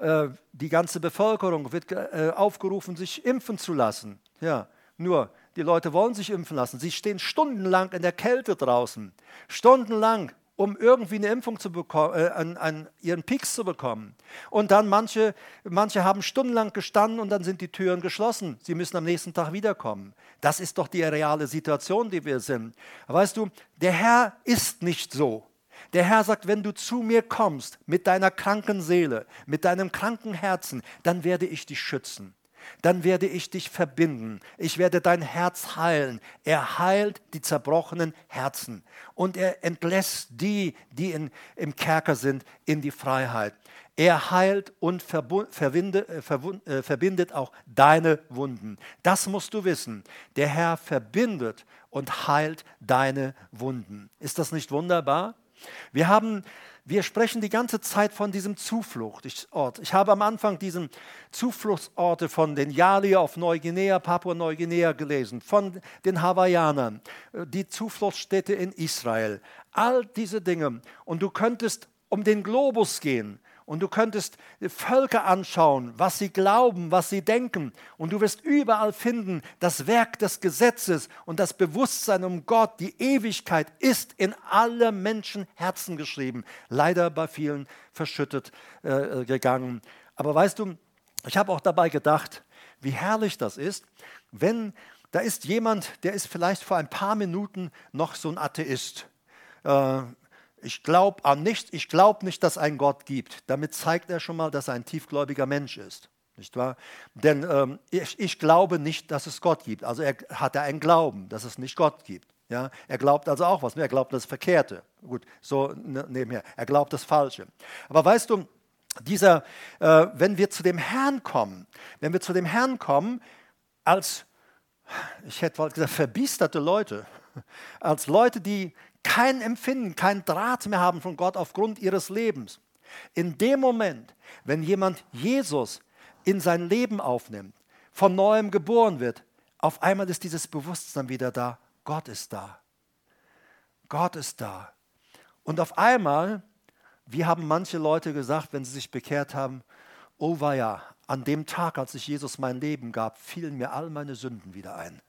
äh, die ganze Bevölkerung wird äh, aufgerufen, sich impfen zu lassen. Ja, nur die Leute wollen sich impfen lassen. Sie stehen stundenlang in der Kälte draußen. Stundenlang, um irgendwie eine Impfung zu bekommen, äh, an, an, ihren Peaks zu bekommen. Und dann manche, manche haben stundenlang gestanden und dann sind die Türen geschlossen. Sie müssen am nächsten Tag wiederkommen. Das ist doch die reale Situation, die wir sind. Weißt du, der Herr ist nicht so. Der Herr sagt, wenn du zu mir kommst mit deiner kranken Seele, mit deinem kranken Herzen, dann werde ich dich schützen dann werde ich dich verbinden. Ich werde dein Herz heilen. Er heilt die zerbrochenen Herzen und er entlässt die, die in, im Kerker sind, in die Freiheit. Er heilt und äh, äh, verbindet auch deine Wunden. Das musst du wissen. Der Herr verbindet und heilt deine Wunden. Ist das nicht wunderbar? Wir haben wir sprechen die ganze Zeit von diesem Zufluchtsort. Ich habe am Anfang diesen Zufluchtsorte von den Yali auf Neuguinea, Papua-Neuguinea gelesen, von den Hawaiianern, äh, die Zufluchtsstätte in Israel. All diese Dinge. Und du könntest um den Globus gehen und du könntest Völker anschauen, was sie glauben, was sie denken. Und du wirst überall finden, das Werk des Gesetzes und das Bewusstsein um Gott, die Ewigkeit ist in alle Menschen Herzen geschrieben. Leider bei vielen verschüttet äh, gegangen. Aber weißt du, ich habe auch dabei gedacht, wie herrlich das ist, wenn da ist jemand, der ist vielleicht vor ein paar Minuten noch so ein Atheist. Äh, ich glaube an nichts, ich glaube nicht, dass es einen Gott gibt. Damit zeigt er schon mal, dass er ein tiefgläubiger Mensch ist. Nicht wahr? Denn ähm, ich, ich, glaube nicht, dass es Gott gibt. Also er hat er einen Glauben, dass es nicht Gott gibt. Ja? Er glaubt also auch was. Er glaubt das Verkehrte. Gut, so ne, nebenher. Er glaubt das Falsche. Aber weißt du, dieser, äh, wenn wir zu dem Herrn kommen, wenn wir zu dem Herrn kommen, als, ich hätte gesagt, verbiesterte Leute, als Leute, die kein Empfinden, kein Draht mehr haben von Gott aufgrund ihres Lebens. In dem Moment, wenn jemand Jesus in sein Leben aufnimmt, von neuem geboren wird, auf einmal ist dieses Bewusstsein wieder da. Gott ist da. Gott ist da. Und auf einmal, wie haben manche Leute gesagt, wenn sie sich bekehrt haben, oh war ja, an dem Tag, als ich Jesus mein Leben gab, fielen mir all meine Sünden wieder ein.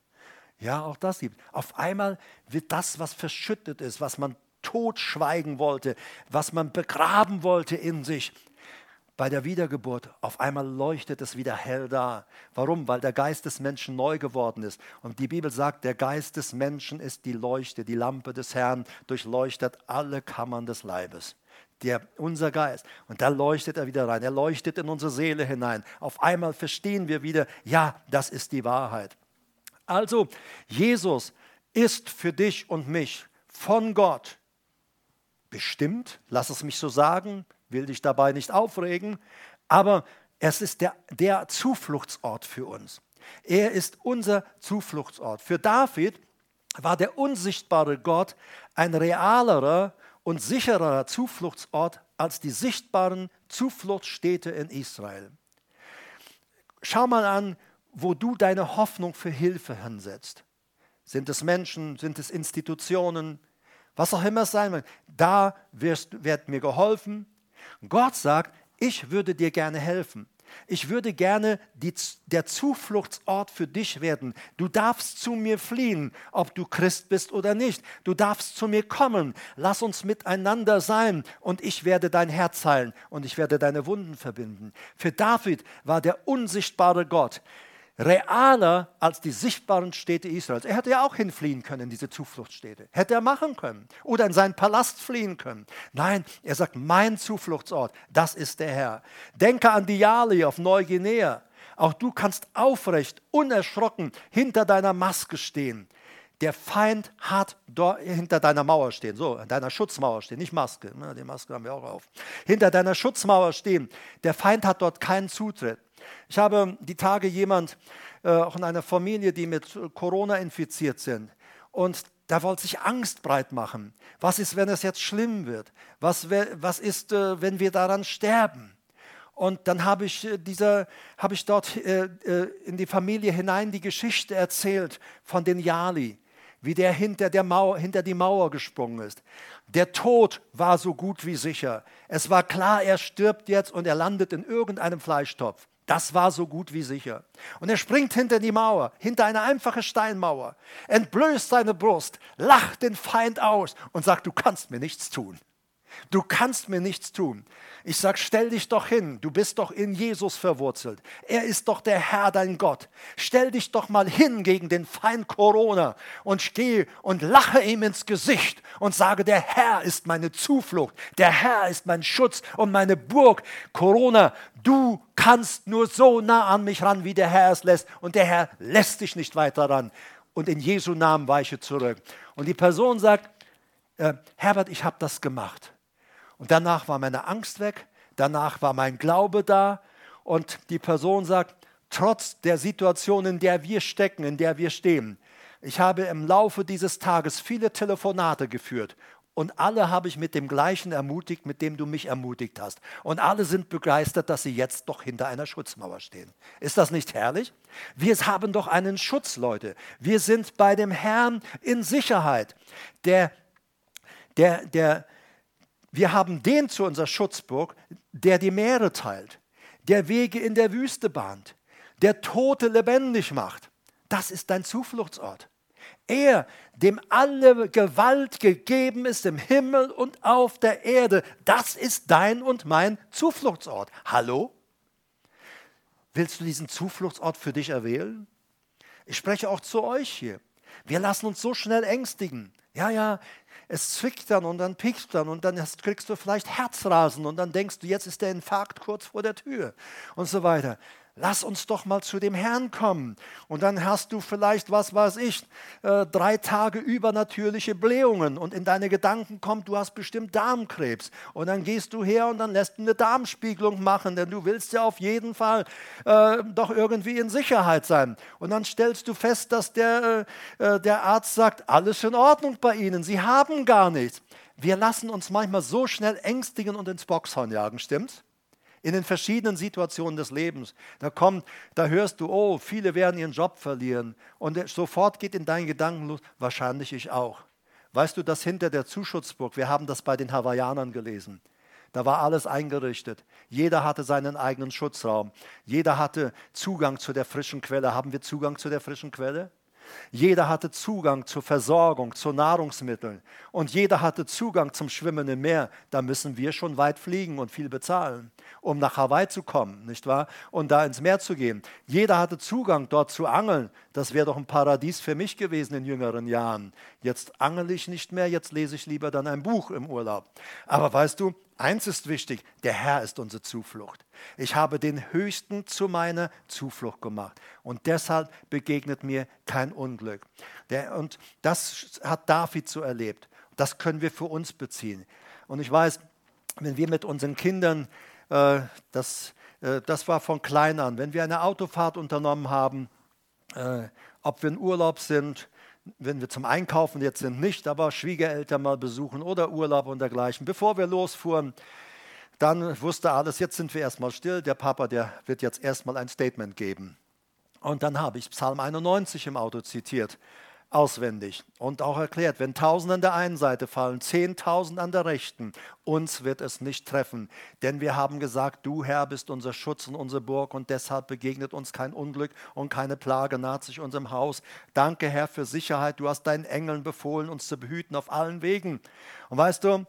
Ja, auch das gibt. Auf einmal wird das, was verschüttet ist, was man totschweigen wollte, was man begraben wollte in sich, bei der Wiedergeburt, auf einmal leuchtet es wieder hell da. Warum? Weil der Geist des Menschen neu geworden ist. Und die Bibel sagt, der Geist des Menschen ist die Leuchte, die Lampe des Herrn, durchleuchtet alle Kammern des Leibes. Der, unser Geist. Und da leuchtet er wieder rein. Er leuchtet in unsere Seele hinein. Auf einmal verstehen wir wieder, ja, das ist die Wahrheit. Also, Jesus ist für dich und mich von Gott bestimmt, lass es mich so sagen, will dich dabei nicht aufregen, aber es ist der, der Zufluchtsort für uns. Er ist unser Zufluchtsort. Für David war der unsichtbare Gott ein realerer und sicherer Zufluchtsort als die sichtbaren Zufluchtsstädte in Israel. Schau mal an, wo du deine Hoffnung für Hilfe hinsetzt. Sind es Menschen, sind es Institutionen, was auch immer es sein wird. Da wirst, wird mir geholfen. Gott sagt, ich würde dir gerne helfen. Ich würde gerne die, der Zufluchtsort für dich werden. Du darfst zu mir fliehen, ob du Christ bist oder nicht. Du darfst zu mir kommen. Lass uns miteinander sein und ich werde dein Herz heilen und ich werde deine Wunden verbinden. Für David war der unsichtbare Gott realer als die sichtbaren Städte Israels. Er hätte ja auch hinfliehen können diese Zufluchtsstädte. Hätte er machen können. Oder in seinen Palast fliehen können. Nein, er sagt, mein Zufluchtsort, das ist der Herr. Denke an Diali auf Neuguinea. Auch du kannst aufrecht, unerschrocken hinter deiner Maske stehen. Der Feind hat dort hinter deiner Mauer stehen, so, an deiner Schutzmauer stehen, nicht Maske, ne, die Maske haben wir auch auf. Hinter deiner Schutzmauer stehen. Der Feind hat dort keinen Zutritt. Ich habe die Tage jemand, äh, auch in einer Familie, die mit Corona infiziert sind. Und da wollte sich Angst breit machen. Was ist, wenn es jetzt schlimm wird? Was, was ist, äh, wenn wir daran sterben? Und dann habe ich, äh, dieser, habe ich dort äh, äh, in die Familie hinein die Geschichte erzählt von den Jali, wie der hinter, der Mauer, hinter die Mauer gesprungen ist. Der Tod war so gut wie sicher. Es war klar, er stirbt jetzt und er landet in irgendeinem Fleischtopf. Das war so gut wie sicher. Und er springt hinter die Mauer, hinter eine einfache Steinmauer, entblößt seine Brust, lacht den Feind aus und sagt, du kannst mir nichts tun. Du kannst mir nichts tun. Ich sage, stell dich doch hin. Du bist doch in Jesus verwurzelt. Er ist doch der Herr, dein Gott. Stell dich doch mal hin gegen den Feind Corona und geh und lache ihm ins Gesicht und sage, der Herr ist meine Zuflucht. Der Herr ist mein Schutz und meine Burg. Corona, du kannst nur so nah an mich ran, wie der Herr es lässt. Und der Herr lässt dich nicht weiter ran. Und in Jesu Namen weiche zurück. Und die Person sagt, äh, Herbert, ich habe das gemacht. Und danach war meine Angst weg, danach war mein Glaube da und die Person sagt, trotz der Situation, in der wir stecken, in der wir stehen, ich habe im Laufe dieses Tages viele Telefonate geführt und alle habe ich mit dem gleichen ermutigt, mit dem du mich ermutigt hast. Und alle sind begeistert, dass sie jetzt doch hinter einer Schutzmauer stehen. Ist das nicht herrlich? Wir haben doch einen Schutz, Leute. Wir sind bei dem Herrn in Sicherheit. Der, der, der, wir haben den zu unserer Schutzburg, der die Meere teilt, der Wege in der Wüste bahnt, der Tote lebendig macht. Das ist dein Zufluchtsort. Er, dem alle Gewalt gegeben ist im Himmel und auf der Erde, das ist dein und mein Zufluchtsort. Hallo? Willst du diesen Zufluchtsort für dich erwählen? Ich spreche auch zu euch hier. Wir lassen uns so schnell ängstigen. Ja, ja, es zwickt dann und dann piekst dann und dann kriegst du vielleicht Herzrasen und dann denkst du, jetzt ist der Infarkt kurz vor der Tür und so weiter lass uns doch mal zu dem Herrn kommen. Und dann hast du vielleicht, was weiß ich, äh, drei Tage übernatürliche Blähungen und in deine Gedanken kommt, du hast bestimmt Darmkrebs. Und dann gehst du her und dann lässt du eine Darmspiegelung machen, denn du willst ja auf jeden Fall äh, doch irgendwie in Sicherheit sein. Und dann stellst du fest, dass der, äh, äh der Arzt sagt, alles in Ordnung bei Ihnen, Sie haben gar nichts. Wir lassen uns manchmal so schnell ängstigen und ins Boxhorn jagen, stimmt's? In den verschiedenen Situationen des Lebens. Da kommt, da hörst du, oh, viele werden ihren Job verlieren. Und sofort geht in deinen Gedanken los, wahrscheinlich ich auch. Weißt du, dass hinter der Zuschutzburg, wir haben das bei den Hawaiianern gelesen, da war alles eingerichtet. Jeder hatte seinen eigenen Schutzraum. Jeder hatte Zugang zu der frischen Quelle. Haben wir Zugang zu der frischen Quelle? Jeder hatte Zugang zur Versorgung, zu Nahrungsmitteln und jeder hatte Zugang zum schwimmenden Meer. Da müssen wir schon weit fliegen und viel bezahlen, um nach Hawaii zu kommen, nicht wahr? Und da ins Meer zu gehen. Jeder hatte Zugang dort zu angeln. Das wäre doch ein Paradies für mich gewesen in jüngeren Jahren. Jetzt angel ich nicht mehr, jetzt lese ich lieber dann ein Buch im Urlaub. Aber weißt du, Eins ist wichtig, der Herr ist unsere Zuflucht. Ich habe den Höchsten zu meiner Zuflucht gemacht und deshalb begegnet mir kein Unglück. Der, und das hat David so erlebt. Das können wir für uns beziehen. Und ich weiß, wenn wir mit unseren Kindern, äh, das, äh, das war von klein an, wenn wir eine Autofahrt unternommen haben, äh, ob wir in Urlaub sind, wenn wir zum Einkaufen jetzt sind, nicht, aber Schwiegereltern mal besuchen oder Urlaub und dergleichen. Bevor wir losfuhren, dann wusste alles, jetzt sind wir erstmal still, der Papa, der wird jetzt erstmal ein Statement geben. Und dann habe ich Psalm 91 im Auto zitiert auswendig und auch erklärt, wenn tausend an der einen Seite fallen, zehntausend an der rechten, uns wird es nicht treffen. Denn wir haben gesagt, du Herr bist unser Schutz und unsere Burg und deshalb begegnet uns kein Unglück und keine Plage naht sich unserem Haus. Danke Herr für Sicherheit, du hast deinen Engeln befohlen, uns zu behüten auf allen Wegen. Und weißt du,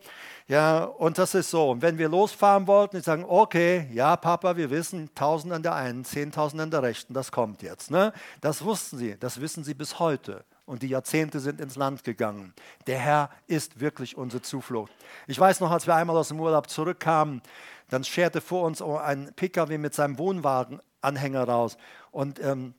ja, und das ist so. Und wenn wir losfahren wollten, die sagen, okay, ja, Papa, wir wissen, tausend an der einen, zehntausend an der rechten, das kommt jetzt. Ne? Das wussten sie, das wissen sie bis heute und die Jahrzehnte sind ins Land gegangen. Der Herr ist wirklich unsere Zuflucht. Ich weiß noch, als wir einmal aus dem Urlaub zurückkamen, dann scherte vor uns ein Pkw mit seinem Wohnwagenanhänger raus. Und ähm,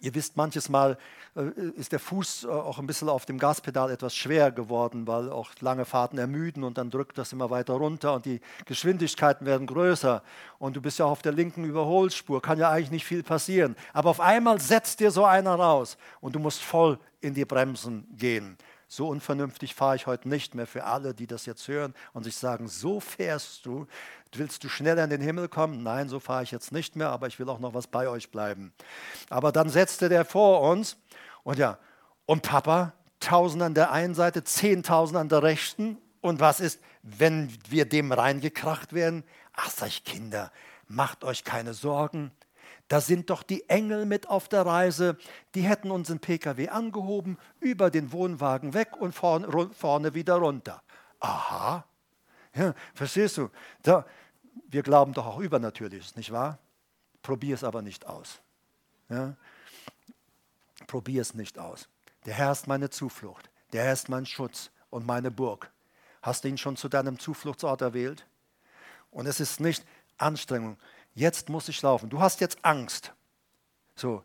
Ihr wisst, manches Mal äh, ist der Fuß äh, auch ein bisschen auf dem Gaspedal etwas schwer geworden, weil auch lange Fahrten ermüden und dann drückt das immer weiter runter und die Geschwindigkeiten werden größer und du bist ja auf der linken Überholspur, kann ja eigentlich nicht viel passieren. Aber auf einmal setzt dir so einer raus und du musst voll in die Bremsen gehen. So unvernünftig fahre ich heute nicht mehr für alle, die das jetzt hören und sich sagen, so fährst du, willst du schneller in den Himmel kommen? Nein, so fahre ich jetzt nicht mehr, aber ich will auch noch was bei euch bleiben. Aber dann setzte der vor uns und ja, und Papa, tausend an der einen Seite, zehntausend an der rechten. Und was ist, wenn wir dem reingekracht werden? Ach, sag ich, Kinder, macht euch keine Sorgen. Da sind doch die Engel mit auf der Reise. Die hätten unseren Pkw angehoben, über den Wohnwagen weg und vorne, vorne wieder runter. Aha. Ja, verstehst du? Da, wir glauben doch auch Übernatürliches, nicht wahr? Probier es aber nicht aus. Ja? Probier es nicht aus. Der Herr ist meine Zuflucht. Der Herr ist mein Schutz und meine Burg. Hast du ihn schon zu deinem Zufluchtsort erwählt? Und es ist nicht Anstrengung jetzt muss ich laufen. Du hast jetzt Angst. So,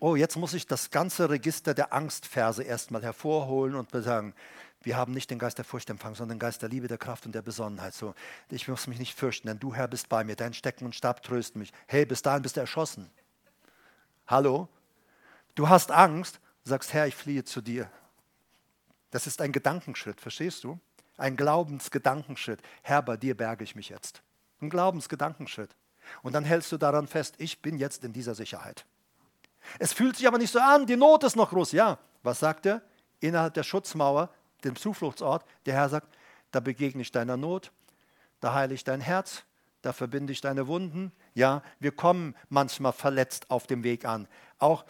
oh, jetzt muss ich das ganze Register der Angstverse erstmal hervorholen und sagen, wir haben nicht den Geist der Furcht empfangen, sondern den Geist der Liebe, der Kraft und der Besonnenheit. So, ich muss mich nicht fürchten, denn du, Herr, bist bei mir. Dein Stecken und Stab trösten mich. Hey, bis dahin bist du erschossen. Hallo? Du hast Angst, sagst, Herr, ich fliehe zu dir. Das ist ein Gedankenschritt, verstehst du? ein Glaubensgedankenschritt. Herr, bei dir berge ich mich jetzt. Ein Glaubensgedankenschritt. Und dann hältst du daran fest, ich bin jetzt in dieser Sicherheit. Es fühlt sich aber nicht so an, die Not ist noch groß. Ja, was sagt er? Innerhalb der Schutzmauer, dem Zufluchtsort, der Herr sagt, da begegne ich deiner Not, da heile ich dein Herz, da verbinde ich deine Wunden. Ja, wir kommen manchmal verletzt auf dem Weg an. Auch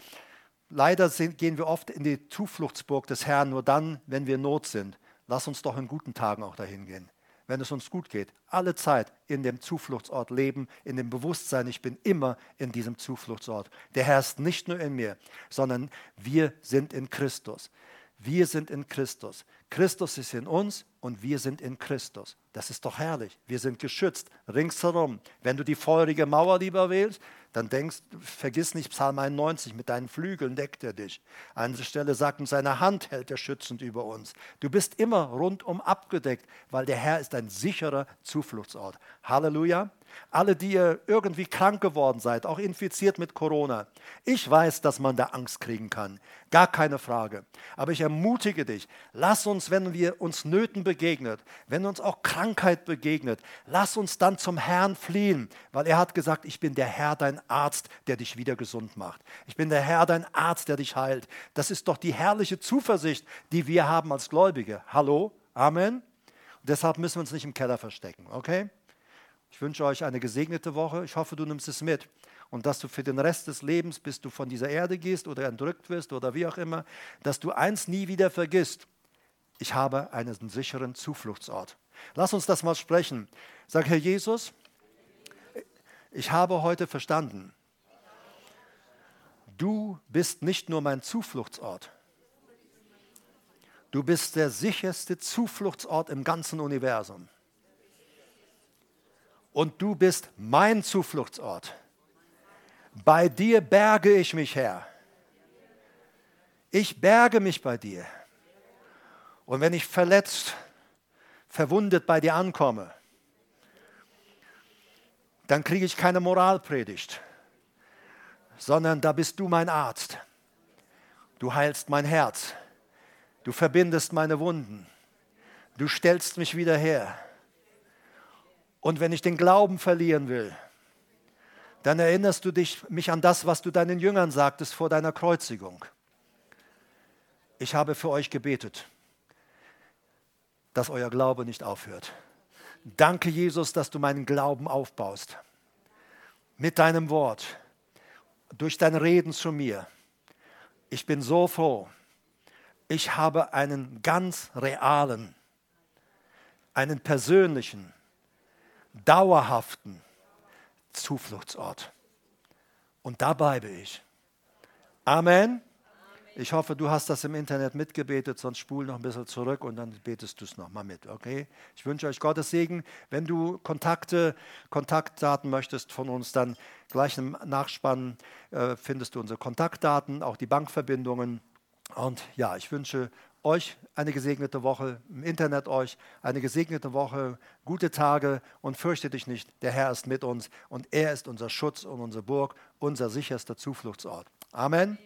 leider sind, gehen wir oft in die Zufluchtsburg des Herrn nur dann, wenn wir Not sind. Lass uns doch in guten Tagen auch dahin gehen wenn es uns gut geht, alle Zeit in dem Zufluchtsort leben, in dem Bewusstsein, ich bin immer in diesem Zufluchtsort. Der Herr ist nicht nur in mir, sondern wir sind in Christus. Wir sind in Christus. Christus ist in uns und wir sind in Christus. Das ist doch herrlich. Wir sind geschützt ringsherum. Wenn du die feurige Mauer lieber wählst, dann denkst, vergiss nicht Psalm 91, mit deinen Flügeln deckt er dich. An dieser Stelle sagt uns, seine Hand hält er schützend über uns. Du bist immer rundum abgedeckt, weil der Herr ist ein sicherer Zufluchtsort. Halleluja. Alle, die ihr irgendwie krank geworden seid, auch infiziert mit Corona. Ich weiß, dass man da Angst kriegen kann. Gar keine Frage. Aber ich ermutige dich, lass uns, wenn wir uns Nöten begegnet, wenn uns auch Krankheit begegnet, lass uns dann zum Herrn fliehen, weil er hat gesagt, ich bin der Herr, dein Arzt, der dich wieder gesund macht. Ich bin der Herr, dein Arzt, der dich heilt. Das ist doch die herrliche Zuversicht, die wir haben als Gläubige. Hallo? Amen? Deshalb müssen wir uns nicht im Keller verstecken, okay? Ich wünsche euch eine gesegnete Woche. Ich hoffe, du nimmst es mit und dass du für den Rest des Lebens, bis du von dieser Erde gehst oder entrückt wirst oder wie auch immer, dass du eins nie wieder vergisst. Ich habe einen sicheren Zufluchtsort. Lass uns das mal sprechen. Sag, Herr Jesus, ich habe heute verstanden, du bist nicht nur mein Zufluchtsort, du bist der sicherste Zufluchtsort im ganzen Universum und du bist mein Zufluchtsort. Bei dir berge ich mich, Herr. Ich berge mich bei dir. Und wenn ich verletzt, verwundet bei dir ankomme, dann kriege ich keine Moralpredigt, sondern da bist du mein Arzt. Du heilst mein Herz. Du verbindest meine Wunden. Du stellst mich wieder her. Und wenn ich den Glauben verlieren will, dann erinnerst du dich, mich an das, was du deinen Jüngern sagtest vor deiner Kreuzigung. Ich habe für euch gebetet, dass euer Glaube nicht aufhört. Danke, Jesus, dass du meinen Glauben aufbaust. Mit deinem Wort, durch dein Reden zu mir. Ich bin so froh. Ich habe einen ganz realen, einen persönlichen, dauerhaften Zufluchtsort. Und da bleibe ich. Amen. Ich hoffe, du hast das im Internet mitgebetet, sonst spul noch ein bisschen zurück und dann betest du es nochmal mit, okay? Ich wünsche euch Gottes Segen. Wenn du Kontakte, Kontaktdaten möchtest von uns, dann gleich im Nachspann äh, findest du unsere Kontaktdaten, auch die Bankverbindungen. Und ja, ich wünsche euch eine gesegnete Woche, im Internet euch eine gesegnete Woche, gute Tage und fürchte dich nicht, der Herr ist mit uns und er ist unser Schutz und unsere Burg, unser sicherster Zufluchtsort. Amen.